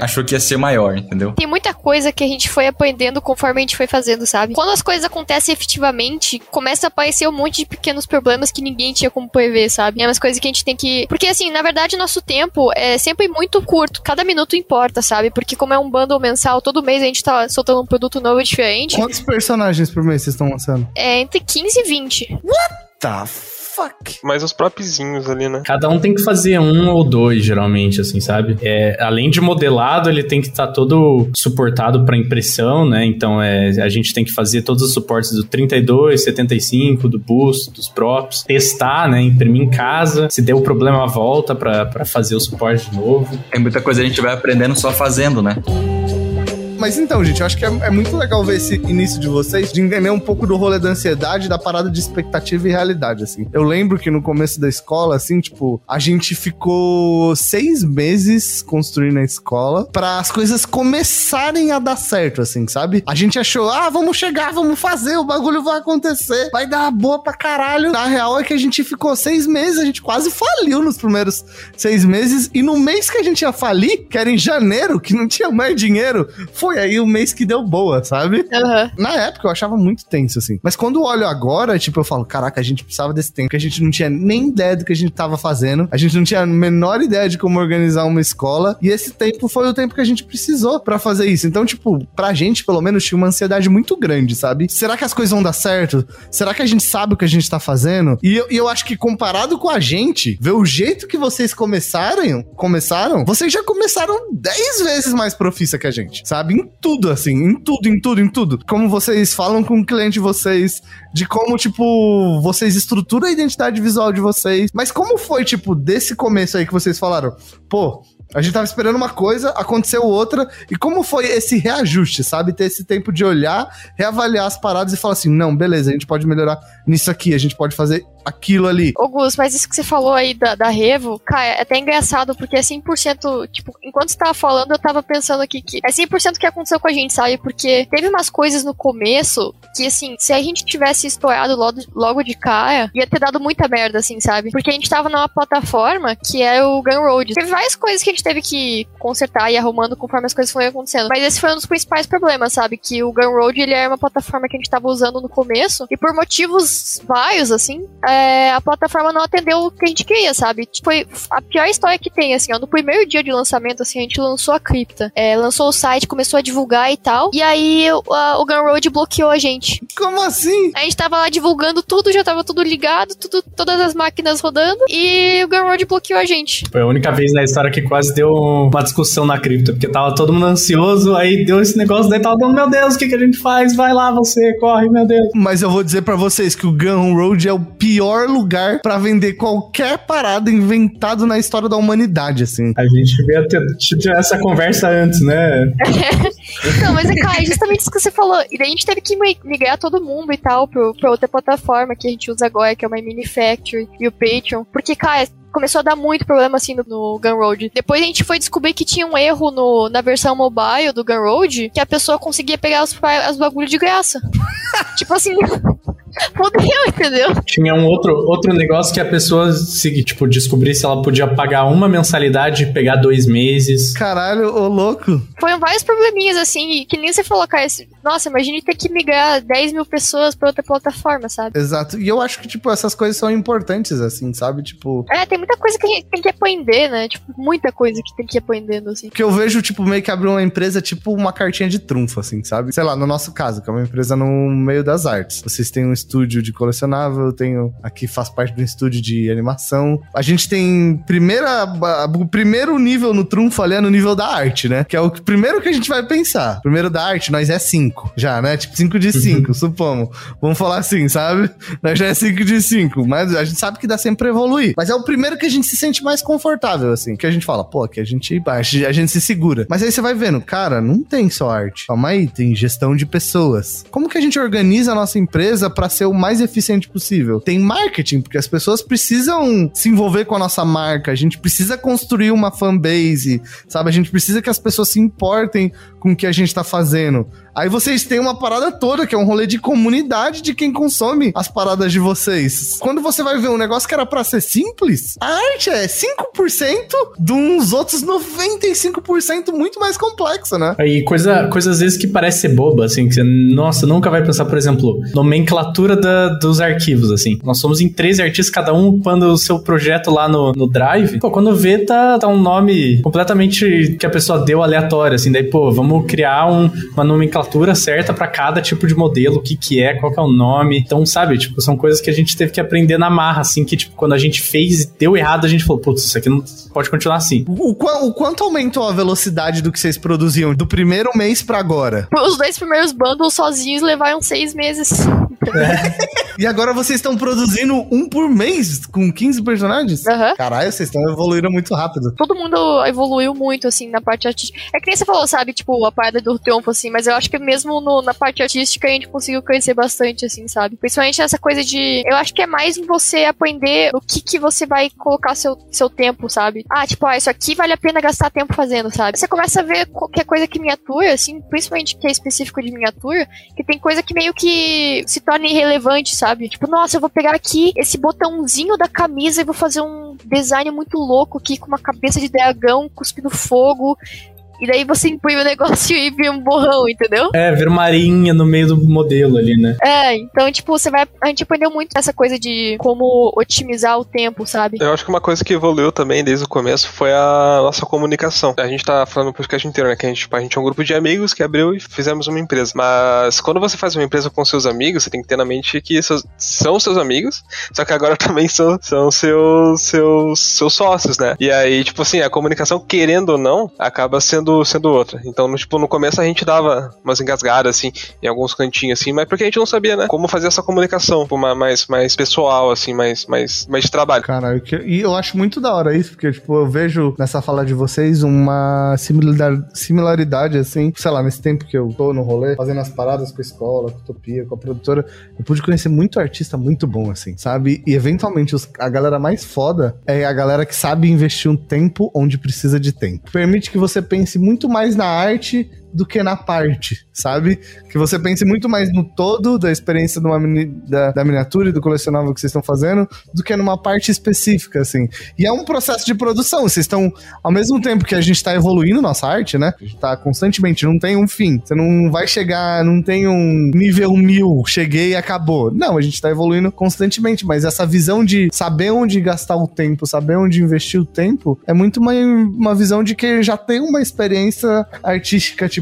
achou que ia ser maior, entendeu? Tem muita coisa que a gente foi aprendendo conforme a gente foi fazendo, sabe? Quando as coisas acontecem efetivamente, começa a aparecer um monte de pequenos problemas que ninguém tinha como prever, sabe? É umas coisas que a gente tem que. Porque, assim, na verdade, nosso tempo é sempre muito curto. Cada minuto importa, sabe? Porque, como é um bundle mensal, todo mês a gente tá soltando um produto novo e diferente. Quantos personagens por mês vocês estão lançando? É entre 15 e 20. Tá, fuck. Mas os próprios ali, né? cada um tem que fazer um ou dois, geralmente, assim, sabe? É, além de modelado, ele tem que estar todo suportado para impressão, né? Então, é, a gente tem que fazer todos os suportes do 32, 75, do boost, dos props, testar, né? Imprimir em casa. Se deu problema, volta para fazer o suporte de novo. Tem muita coisa que a gente vai aprendendo só fazendo, né? Mas então, gente, eu acho que é, é muito legal ver esse início de vocês, de entender um pouco do rolê da ansiedade, da parada de expectativa e realidade, assim. Eu lembro que no começo da escola, assim, tipo, a gente ficou seis meses construindo a escola para as coisas começarem a dar certo, assim, sabe? A gente achou, ah, vamos chegar, vamos fazer, o bagulho vai acontecer, vai dar boa pra caralho. Na real é que a gente ficou seis meses, a gente quase faliu nos primeiros seis meses, e no mês que a gente ia falir, que era em janeiro, que não tinha mais dinheiro, foi aí o mês que deu boa, sabe? Aham. Na época eu achava muito tenso, assim. Mas quando eu olho agora, tipo, eu falo, caraca, a gente precisava desse tempo, que a gente não tinha nem ideia do que a gente tava fazendo, a gente não tinha a menor ideia de como organizar uma escola, e esse tempo foi o tempo que a gente precisou pra fazer isso. Então, tipo, pra gente, pelo menos, tinha uma ansiedade muito grande, sabe? Será que as coisas vão dar certo? Será que a gente sabe o que a gente tá fazendo? E eu, e eu acho que comparado com a gente, ver o jeito que vocês começaram, começaram, vocês já começaram 10 vezes mais profissa que a gente, sabe? Em tudo, assim, em tudo, em tudo, em tudo. Como vocês falam com o cliente de vocês, de como, tipo, vocês estruturam a identidade visual de vocês. Mas como foi, tipo, desse começo aí que vocês falaram, pô, a gente tava esperando uma coisa, aconteceu outra, e como foi esse reajuste, sabe? Ter esse tempo de olhar, reavaliar as paradas e falar assim: não, beleza, a gente pode melhorar nisso aqui, a gente pode fazer aquilo ali. Ô Gus, mas isso que você falou aí da, da Revo, cara, é até engraçado, porque é 100%, tipo, enquanto você tava falando, eu tava pensando aqui que é 100% o que aconteceu com a gente, sabe? Porque teve umas coisas no começo que, assim, se a gente tivesse estourado logo, logo de cara, ia ter dado muita merda, assim, sabe? Porque a gente tava numa plataforma que é o Gunroad. Teve várias coisas que a gente teve que consertar e arrumando conforme as coisas foram acontecendo. Mas esse foi um dos principais problemas, sabe? Que o Gunroad, ele era uma plataforma que a gente tava usando no começo, e por motivos vários, assim, a é, a plataforma não atendeu o que a gente queria, sabe? Foi a pior história que tem, assim, ó. No primeiro dia de lançamento, assim, a gente lançou a cripta. É, lançou o site, começou a divulgar e tal. E aí a, o Gunroad bloqueou a gente. Como assim? A gente tava lá divulgando tudo, já tava tudo ligado, tudo, todas as máquinas rodando. E o Gunroad bloqueou a gente. Foi a única vez na história que quase deu uma discussão na cripta, porque tava todo mundo ansioso, aí deu esse negócio, daí tava dando, meu Deus, o que, que a gente faz? Vai lá você, corre, meu Deus. Mas eu vou dizer pra vocês que o Gunroad é o pior lugar pra vender qualquer parada inventado na história da humanidade, assim. A gente devia ter tido essa conversa antes, né? <laughs> Não, mas é cara, é justamente isso que você falou. E daí a gente teve que mi- migrar todo mundo e tal pro, pra outra plataforma que a gente usa agora, que é My Mini Factory e o Patreon. Porque, cara, começou a dar muito problema assim no, no Gunroad. Depois a gente foi descobrir que tinha um erro no, na versão mobile do Gunroad, que a pessoa conseguia pegar os, os bagulhos de graça. <laughs> tipo assim, <laughs> fodeu, entendeu? Tinha um outro, outro negócio que a pessoa se, tipo, descobrir se ela podia pagar uma mensalidade e pegar dois meses. Caralho, ô louco. Foram vários probleminhas, assim, que nem você falou, cara. esse- Nossa, imagine ter que migrar 10 mil pessoas pra outra plataforma, sabe? Exato. E eu acho que, tipo, essas coisas são importantes, assim, sabe? Tipo. É, tem muita coisa que a gente tem que aprender, né? Tipo, muita coisa que tem que ir aprendendo, assim. Que eu vejo, tipo, meio que abrir uma empresa, tipo, uma cartinha de trunfo, assim, sabe? Sei lá, no nosso caso, que é uma empresa no meio das artes. Vocês têm um estúdio de colecionável, eu tenho. Aqui faz parte um estúdio de animação. A gente tem primeira. O primeiro nível no trunfo ali é no nível da arte, né? Que é o primeiro que a gente vai pensar. Primeiro da arte, nós é cinco já, né? Tipo, cinco de cinco, <laughs> supomos. Vamos falar assim, sabe? Nós já é 5 de 5, mas a gente sabe que dá sempre pra evoluir. Mas é o primeiro que a gente se sente mais confortável, assim. Que a gente fala, pô, que a gente, a gente a gente se segura. Mas aí você vai vendo, cara, não tem só arte. Calma aí, tem gestão de pessoas. Como que a gente organiza a nossa empresa pra ser o mais eficiente possível? Tem marketing, porque as pessoas precisam se envolver com a nossa marca. A gente precisa construir uma fanbase, sabe? A gente precisa que as pessoas se importem com o que a gente tá fazendo. Aí vocês têm uma parada toda, que é um rolê de comunidade de quem consome as paradas de vocês. Quando você vai ver um negócio que era pra ser simples, a arte é 5% de uns outros 95% muito mais complexo, né? Aí, coisa, coisa às vezes que parece ser boba, assim, que você, nossa, nunca vai pensar, por exemplo, nomenclatura da- dos arquivos, assim. Nós somos em 13 artistas, cada um upando o seu projeto lá no, no Drive. Pô, quando vê, tá, tá um nome completamente que a pessoa deu aleatório, assim. Daí, pô, vamos criar um- uma nomenclatura certa pra cada tipo de modelo, o que que é, qual que é o nome. Então, sabe, tipo, são coisas que a gente teve que aprender na marra, assim, que, tipo, quando a gente fez e deu errado, a gente falou, putz, isso aqui não pode continuar assim. O, o quanto aumentou a velocidade do que vocês produziam do primeiro mês pra agora? Os dois primeiros bundles sozinhos levaram seis meses. E agora vocês estão produzindo um por mês com 15 personagens? Aham. Caralho, vocês estão evoluindo muito rápido. Todo mundo evoluiu muito, assim, na parte artística. É que nem você falou, sabe, tipo, a parada do triunfo, assim, mas eu acho que mesmo no- na parte artística a gente conseguiu crescer bastante, assim, sabe? Principalmente nessa coisa de. Eu acho que é mais você aprender o que que você vai colocar seu, seu tempo, sabe? Ah, tipo, ah, isso aqui vale a pena gastar tempo fazendo, sabe? Você começa a ver qualquer coisa que miniatura, assim, principalmente que é específico de miniatura, que tem coisa que meio que se torna irrelevante, sabe? Tipo, nossa, eu vou pegar aqui esse botãozinho da camisa e vou fazer um design muito louco aqui com uma cabeça de dragão cuspindo fogo. E daí você imprime o negócio <laughs> e vira um borrão, entendeu? É, ver uma arinha no meio do modelo ali, né? É, então, tipo, você vai. A gente aprendeu muito essa coisa de como otimizar o tempo, sabe? Eu acho que uma coisa que evoluiu também desde o começo foi a nossa comunicação. A gente tá falando no podcast inteiro, né? Que a gente, tipo, a gente é um grupo de amigos que abriu e fizemos uma empresa. Mas quando você faz uma empresa com seus amigos, você tem que ter na mente que seus- são seus amigos, só que agora <laughs> também são, são seus, seus, seus sócios, né? E aí, tipo assim, a comunicação, querendo ou não, acaba sendo, sendo outra. Então, no, tipo, no começo a gente dava umas engasgadas, assim, em alguns cantinhos, assim, mas porque a gente não sabia, né? Como fazer essa comunicação, tipo, mais, mais pessoal, assim, mais, mais, mais de trabalho. Caralho, que- e eu acho muito da hora isso, porque, tipo, eu vejo nessa fala de vocês uma similaridade, assim, sei lá, nesse tempo que eu tô no rolê, fazendo as paradas com a escola, com a Utopia, com a produtora, eu pude conhecer muito artista muito bom, assim, sabe? E eventualmente os- a galera mais foda é a galera que sabe investir um tempo onde precisa de tempo. Permite que você pense muito mais na arte do que na parte, sabe? Que você pense muito mais no todo da experiência de uma mini- da, da miniatura e do colecionável que vocês estão fazendo do que numa parte específica, assim. E é um processo de produção. Vocês estão, ao mesmo tempo que a gente tá evoluindo nossa arte, né? A gente tá constantemente, não tem um fim. Você não vai chegar, não tem um nível mil, cheguei e acabou. Não, a gente tá evoluindo constantemente, mas essa visão de saber onde gastar o tempo, saber onde investir o tempo, é muito uma, uma visão de que já tem uma experiência artística, tipo,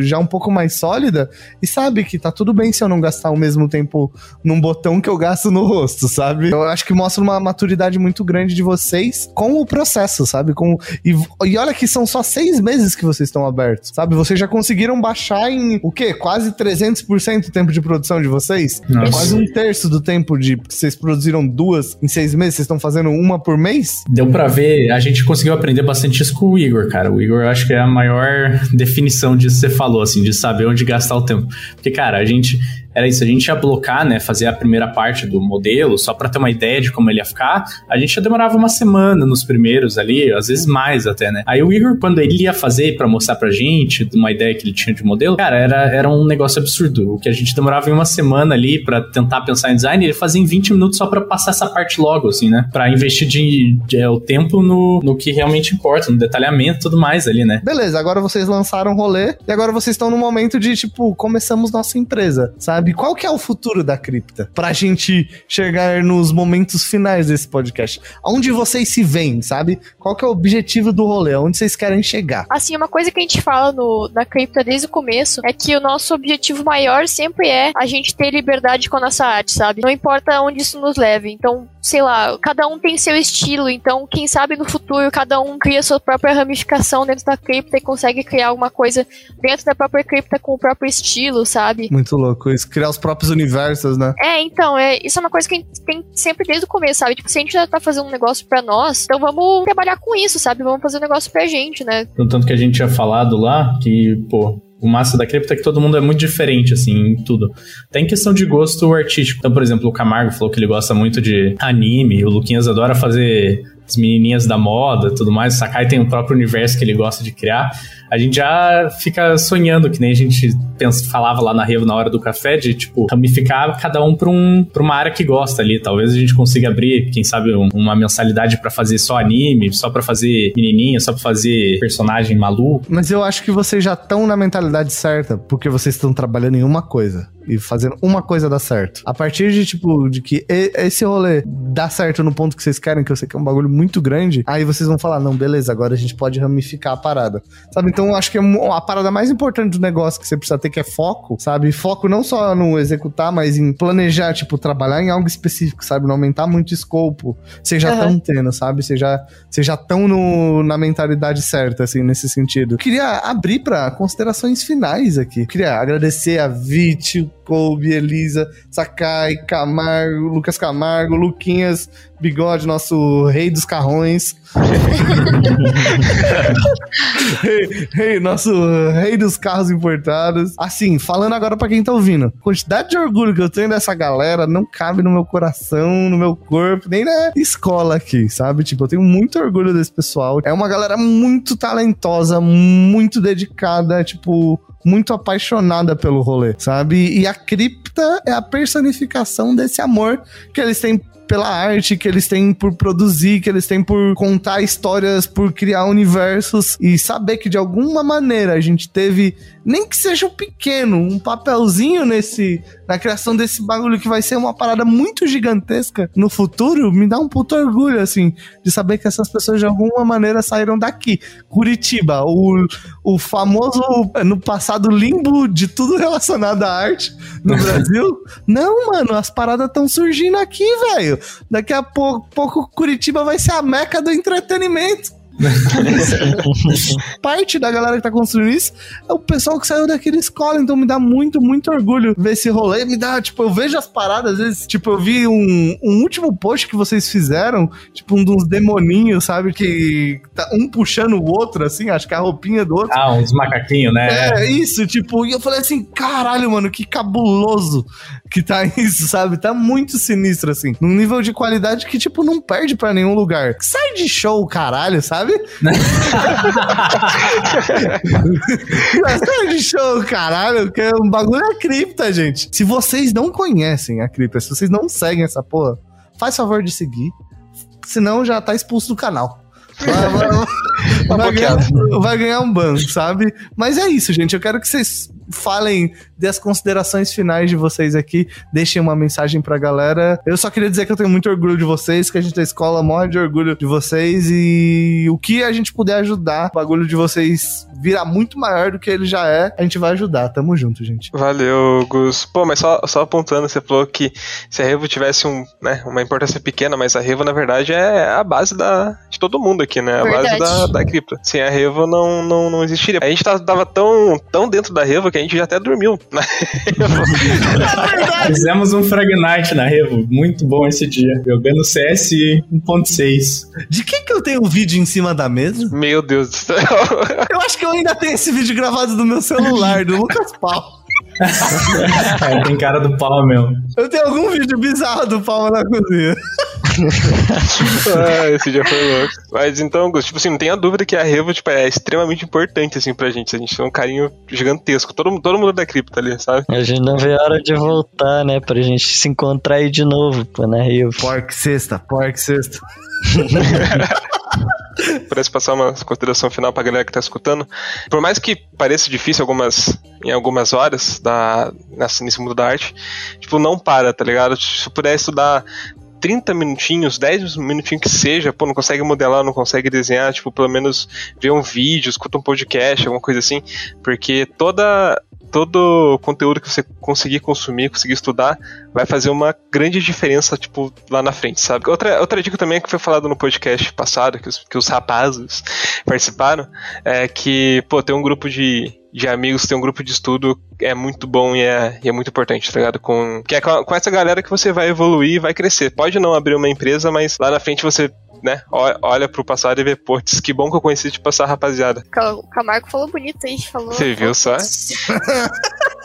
já um pouco mais sólida e sabe que tá tudo bem se eu não gastar o mesmo tempo num botão que eu gasto no rosto, sabe? Eu acho que mostra uma maturidade muito grande de vocês com o processo, sabe? Com, e, e olha que são só seis meses que vocês estão abertos, sabe? Vocês já conseguiram baixar em, o quê? Quase 300% o tempo de produção de vocês? É Nossa. quase um terço do tempo de que vocês produziram duas em seis meses, vocês estão fazendo uma por mês? Deu pra ver, a gente conseguiu aprender bastante isso com o Igor, cara. O Igor eu acho que é a maior definição disso que você falou, assim, de saber onde gastar o tempo. Porque, cara, a gente. Era isso, a gente ia blocar, né? Fazer a primeira parte do modelo, só pra ter uma ideia de como ele ia ficar. A gente já demorava uma semana nos primeiros ali, às vezes mais até, né? Aí o Igor, quando ele ia fazer pra mostrar pra gente uma ideia que ele tinha de modelo, cara, era, era um negócio absurdo. O que a gente demorava em uma semana ali pra tentar pensar em design, ele fazia em 20 minutos só pra passar essa parte logo, assim, né? Pra investir de, de- é, o tempo no, no que realmente importa, no detalhamento e tudo mais ali, né? Beleza, agora vocês lançaram o rolê e agora vocês estão no momento de, tipo, começamos nossa empresa, sabe? Qual que é o futuro da cripta? Pra gente chegar nos momentos finais desse podcast. Onde vocês se veem, sabe? Qual que é o objetivo do rolê? Onde vocês querem chegar? Assim, uma coisa que a gente fala no, na cripta desde o começo é que o nosso objetivo maior sempre é a gente ter liberdade com a nossa arte, sabe? Não importa onde isso nos leve. Então, sei lá, cada um tem seu estilo. Então, quem sabe no futuro cada um cria sua própria ramificação dentro da cripta e consegue criar alguma coisa dentro da própria cripta com o próprio estilo, sabe? Muito louco isso. Criar os próprios universos, né? É, então, é, isso é uma coisa que a gente tem sempre desde o começo, sabe? Tipo, se a gente já tá fazendo um negócio pra nós, então vamos trabalhar com isso, sabe? Vamos fazer um negócio pra gente, né? No tanto que a gente tinha falado lá, que, pô, o massa da cripta é que todo mundo é muito diferente, assim, em tudo. Até em questão de gosto artístico. Então, por exemplo, o Camargo falou que ele gosta muito de anime, o Luquinhas adora fazer as menininhas da moda tudo mais. O Sakai tem o próprio universo que ele gosta de criar. A gente já fica sonhando, que nem a gente pensa, falava lá na Revo na hora do café, de, tipo, ramificar cada um pra, um pra uma área que gosta ali. Talvez a gente consiga abrir, quem sabe, um- uma mensalidade pra fazer só anime, só pra fazer menininha, só pra fazer personagem maluco. Mas eu acho que vocês já estão na mentalidade certa, porque vocês estão trabalhando em uma coisa e fazendo uma coisa dar certo. A partir de, tipo, de que esse rolê dá certo no ponto que vocês querem, que eu sei que é um bagulho muito grande, aí vocês vão falar, não, beleza, agora a gente pode ramificar a parada. Sabe? Então eu acho que é a parada mais importante do negócio que você precisa ter que é foco, sabe? Foco não só no executar, mas em planejar, tipo, trabalhar em algo específico, sabe? Não aumentar muito o escopo. Vocês já estão tendo, sabe? Vocês já estão na mentalidade certa, assim, nesse sentido. Queria abrir para considerações finais aqui. Queria agradecer a Vit, Kobe, Elisa, Sakai, Camargo, Lucas Camargo, Luquinhas, Bigode, nosso rei dos carrões. <laughs> rei, rei, nosso rei dos carros importados. Assim, falando agora pra quem tá ouvindo, a quantidade de orgulho que eu tenho dessa galera não cabe no meu coração, no meu corpo, nem na escola aqui, sabe? Tipo, eu tenho muito orgulho desse pessoal. É uma galera muito talentosa, muito dedicada, tipo, muito apaixonada pelo rolê, sabe? E a cripta é a personificação desse amor que eles têm pela arte, que eles têm por produzir, que eles têm por contar histórias, por criar universos e saber que de alguma maneira a gente teve, nem que seja um pequeno, um papelzinho nesse na criação desse bagulho que vai ser uma parada muito gigantesca no futuro, me dá um puto orgulho assim de saber que essas pessoas de alguma maneira saíram daqui. Curitiba, o, o famoso no passado limbo de tudo relacionado à arte no <laughs> Brasil. Não, mano, as paradas estão surgindo aqui, velho. Daqui a pouco, pouco Curitiba vai ser a meca do entretenimento. <laughs> Parte da galera que tá construindo isso é o pessoal que saiu daquela escola, então me dá muito, muito orgulho ver esse rolê. Me dá, tipo, eu vejo as paradas, às vezes, tipo, eu vi um, um último post que vocês fizeram, tipo, um dos demoninhos, sabe? Que tá um puxando o outro, assim, acho que a roupinha do outro. Ah, uns macaquinhos, né? É, isso, tipo, e eu falei assim, caralho, mano, que cabuloso que tá <laughs> isso, sabe? Tá muito sinistro, assim. Num nível de qualidade que, tipo, não perde pra nenhum lugar. Sai de show, caralho, sabe? Sabe? <laughs> Bastante show, caralho, que é um bagulho é cripta, gente. Se vocês não conhecem a cripta, se vocês não seguem essa porra, faz favor de seguir. Senão já tá expulso do canal. <laughs> Vai, vai- Tá vai ganhar, vai ganhar um ban, sabe? Mas é isso, gente. Eu quero que vocês falem das considerações finais de vocês aqui. Deixem uma mensagem pra galera. Eu só queria dizer que eu tenho muito orgulho de vocês, que a gente da escola morre de orgulho de vocês e o que a gente puder ajudar, o bagulho de vocês virar muito maior do que ele já é, a gente vai ajudar. Tamo junto, gente. Valeu, Gus. Pô, mas só, só apontando, você falou que se a Revo tivesse um, né, uma importância pequena, mas a Revo, na verdade, é a base da, de todo mundo aqui, né? A base Verdade. da, da cripto. Sem a Revo não, não, não existiria. A gente tá- tava tão, tão dentro da Revo que a gente já até dormiu. <laughs> na Revo. <laughs> Fizemos um Fragnite na Revo. Muito bom esse dia. Jogando CS 1.6. De quem que eu tenho o vídeo em cima da mesa? Meu Deus do céu. <laughs> Eu acho que eu ainda tenho esse vídeo gravado no meu celular, do Lucas Pau. É, tem cara do pau, meu. Eu tenho algum vídeo bizarro do Palma na cozinha. <laughs> ah, esse dia foi louco. Mas então, Gus, tipo assim, não tenha dúvida que a Revo tipo, é extremamente importante, assim, pra gente. A gente tem um carinho gigantesco. Todo, todo mundo da cripto ali, sabe? A gente não vê a hora de voltar, né? Pra gente se encontrar aí de novo, pô, na Rio. Pork sexta, pork sexta. <laughs> pudesse passar uma consideração final pra galera que tá escutando. Por mais que pareça difícil algumas, em algumas horas da, nessa, nesse mundo da arte, tipo, não para, tá ligado? Se puder estudar 30 minutinhos, 10 minutinhos que seja, pô, não consegue modelar, não consegue desenhar, tipo, pelo menos ver um vídeo, escuta um podcast, alguma coisa assim, porque toda todo conteúdo que você conseguir consumir, conseguir estudar, vai fazer uma grande diferença, tipo, lá na frente, sabe? Outra, outra dica também que foi falado no podcast passado, que os, que os rapazes participaram, é que, pô, tem um grupo de, de amigos, tem um grupo de estudo é muito bom e é, e é muito importante, tá ligado? Com, que é com, com essa galera que você vai evoluir e vai crescer. Pode não abrir uma empresa, mas lá na frente você né, olha pro passado e vê, tss, que bom que eu conheci de passar rapaziada. O Camargo falou bonito aí, falou. Você viu só? <laughs>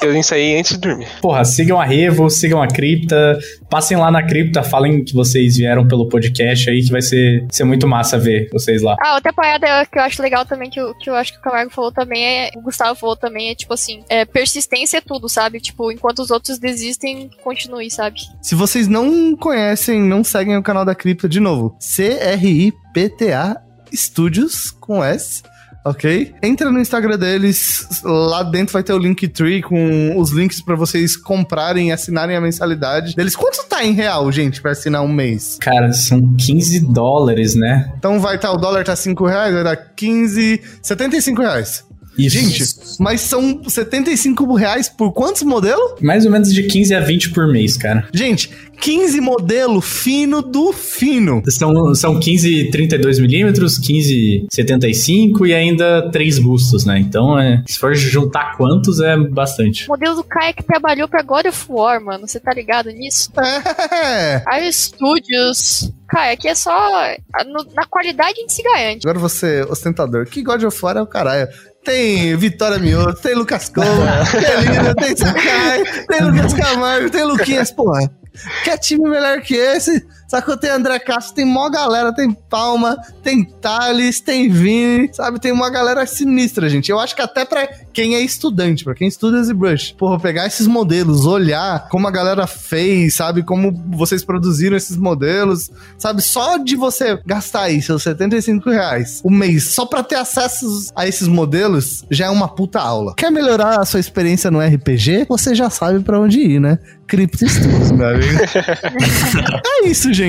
Eu ensaiei antes de dormir. Porra, sigam a Revo, sigam a Cripta, passem lá na Cripta, falem que vocês vieram pelo podcast aí, que vai ser, ser muito massa ver vocês lá. Ah, outra parada que eu acho legal também, que eu, que eu acho que o Camargo falou também, é, o Gustavo falou também, é tipo assim, é, persistência é tudo, sabe? Tipo, enquanto os outros desistem, continue, sabe? Se vocês não conhecem, não seguem o canal da Cripta, de novo, C-R-I-P-T-A Studios com S. Ok? Entra no Instagram deles, lá dentro vai ter o Linktree com os links pra vocês comprarem e assinarem a mensalidade deles. Quanto tá em real, gente, pra assinar um mês? Cara, são 15 dólares, né? Então vai estar, o dólar tá 5 reais, vai dar 15, 75 reais. Isso. Gente, mas são 75 reais por quantos modelos? Mais ou menos de 15 a 20 por mês, cara. Gente, 15 modelo fino do fino. São, são 15 32mm, 15 75 e ainda 3 bustos, né? Então, é, se for juntar quantos, é bastante. O modelo do Kai que trabalhou pra God of War, mano, você tá ligado nisso? É. Aí Studios. Cara, aqui é só. no- na qualidade a gente se garante. Agora você, ostentador, que God of War é o caralho. Tem Vitória Mioto, tem Lucas Cola, <laughs> tem Lina, tem Sakai, tem Lucas Camargo, tem Luquinhas, porra. Quer time melhor que esse? Sacou? Tem André Castro, tem mó galera, tem Palma, tem Thales, tem Vini, sabe? Tem uma galera sinistra, gente. Eu acho que até pra quem é estudante, pra quem estuda ZBrush, porra, pegar esses modelos, olhar como a galera fez, sabe? Como vocês produziram esses modelos, sabe? Só de você gastar aí seus 75 reais o mês só pra ter acesso a esses modelos, já é uma puta aula. Quer melhorar a sua experiência no RPG? Você já sabe pra onde ir, né? Crypto Studios, meu amigo. <laughs> é isso, gente.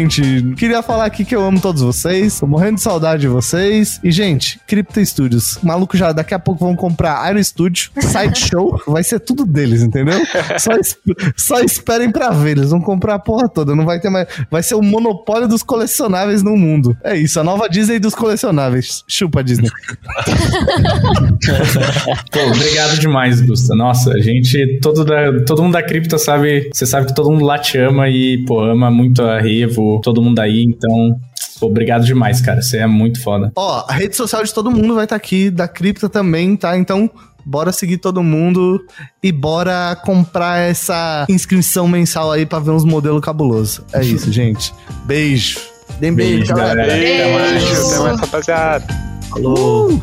Queria falar aqui que eu amo todos vocês. Tô morrendo de saudade de vocês. E, gente, Crypto Studios. Maluco já daqui a pouco vão comprar Iron Studio, Sideshow. <laughs> vai ser tudo deles, entendeu? Só, es- só esperem pra ver. Eles vão comprar a porra toda. Não vai ter mais. Vai ser o monopólio dos colecionáveis no mundo. É isso, a nova Disney dos colecionáveis. Chupa, Disney. <laughs> Pô, obrigado demais, Gusta. Nossa, a gente, todo, da, todo mundo da cripta sabe, você sabe que todo mundo lá te ama e, pô, ama muito a Todo mundo aí, então, obrigado demais, cara. Você é muito foda. Ó, a rede social de todo mundo vai estar aqui, da Cripta também, tá? Então, bora seguir todo mundo e bora comprar essa inscrição mensal aí pra ver uns modelos cabulosos. É isso, gente. Beijo. Deem beijo, Beijo, galera. galera. Beijo, Beijo. até mais, rapaziada. Falou.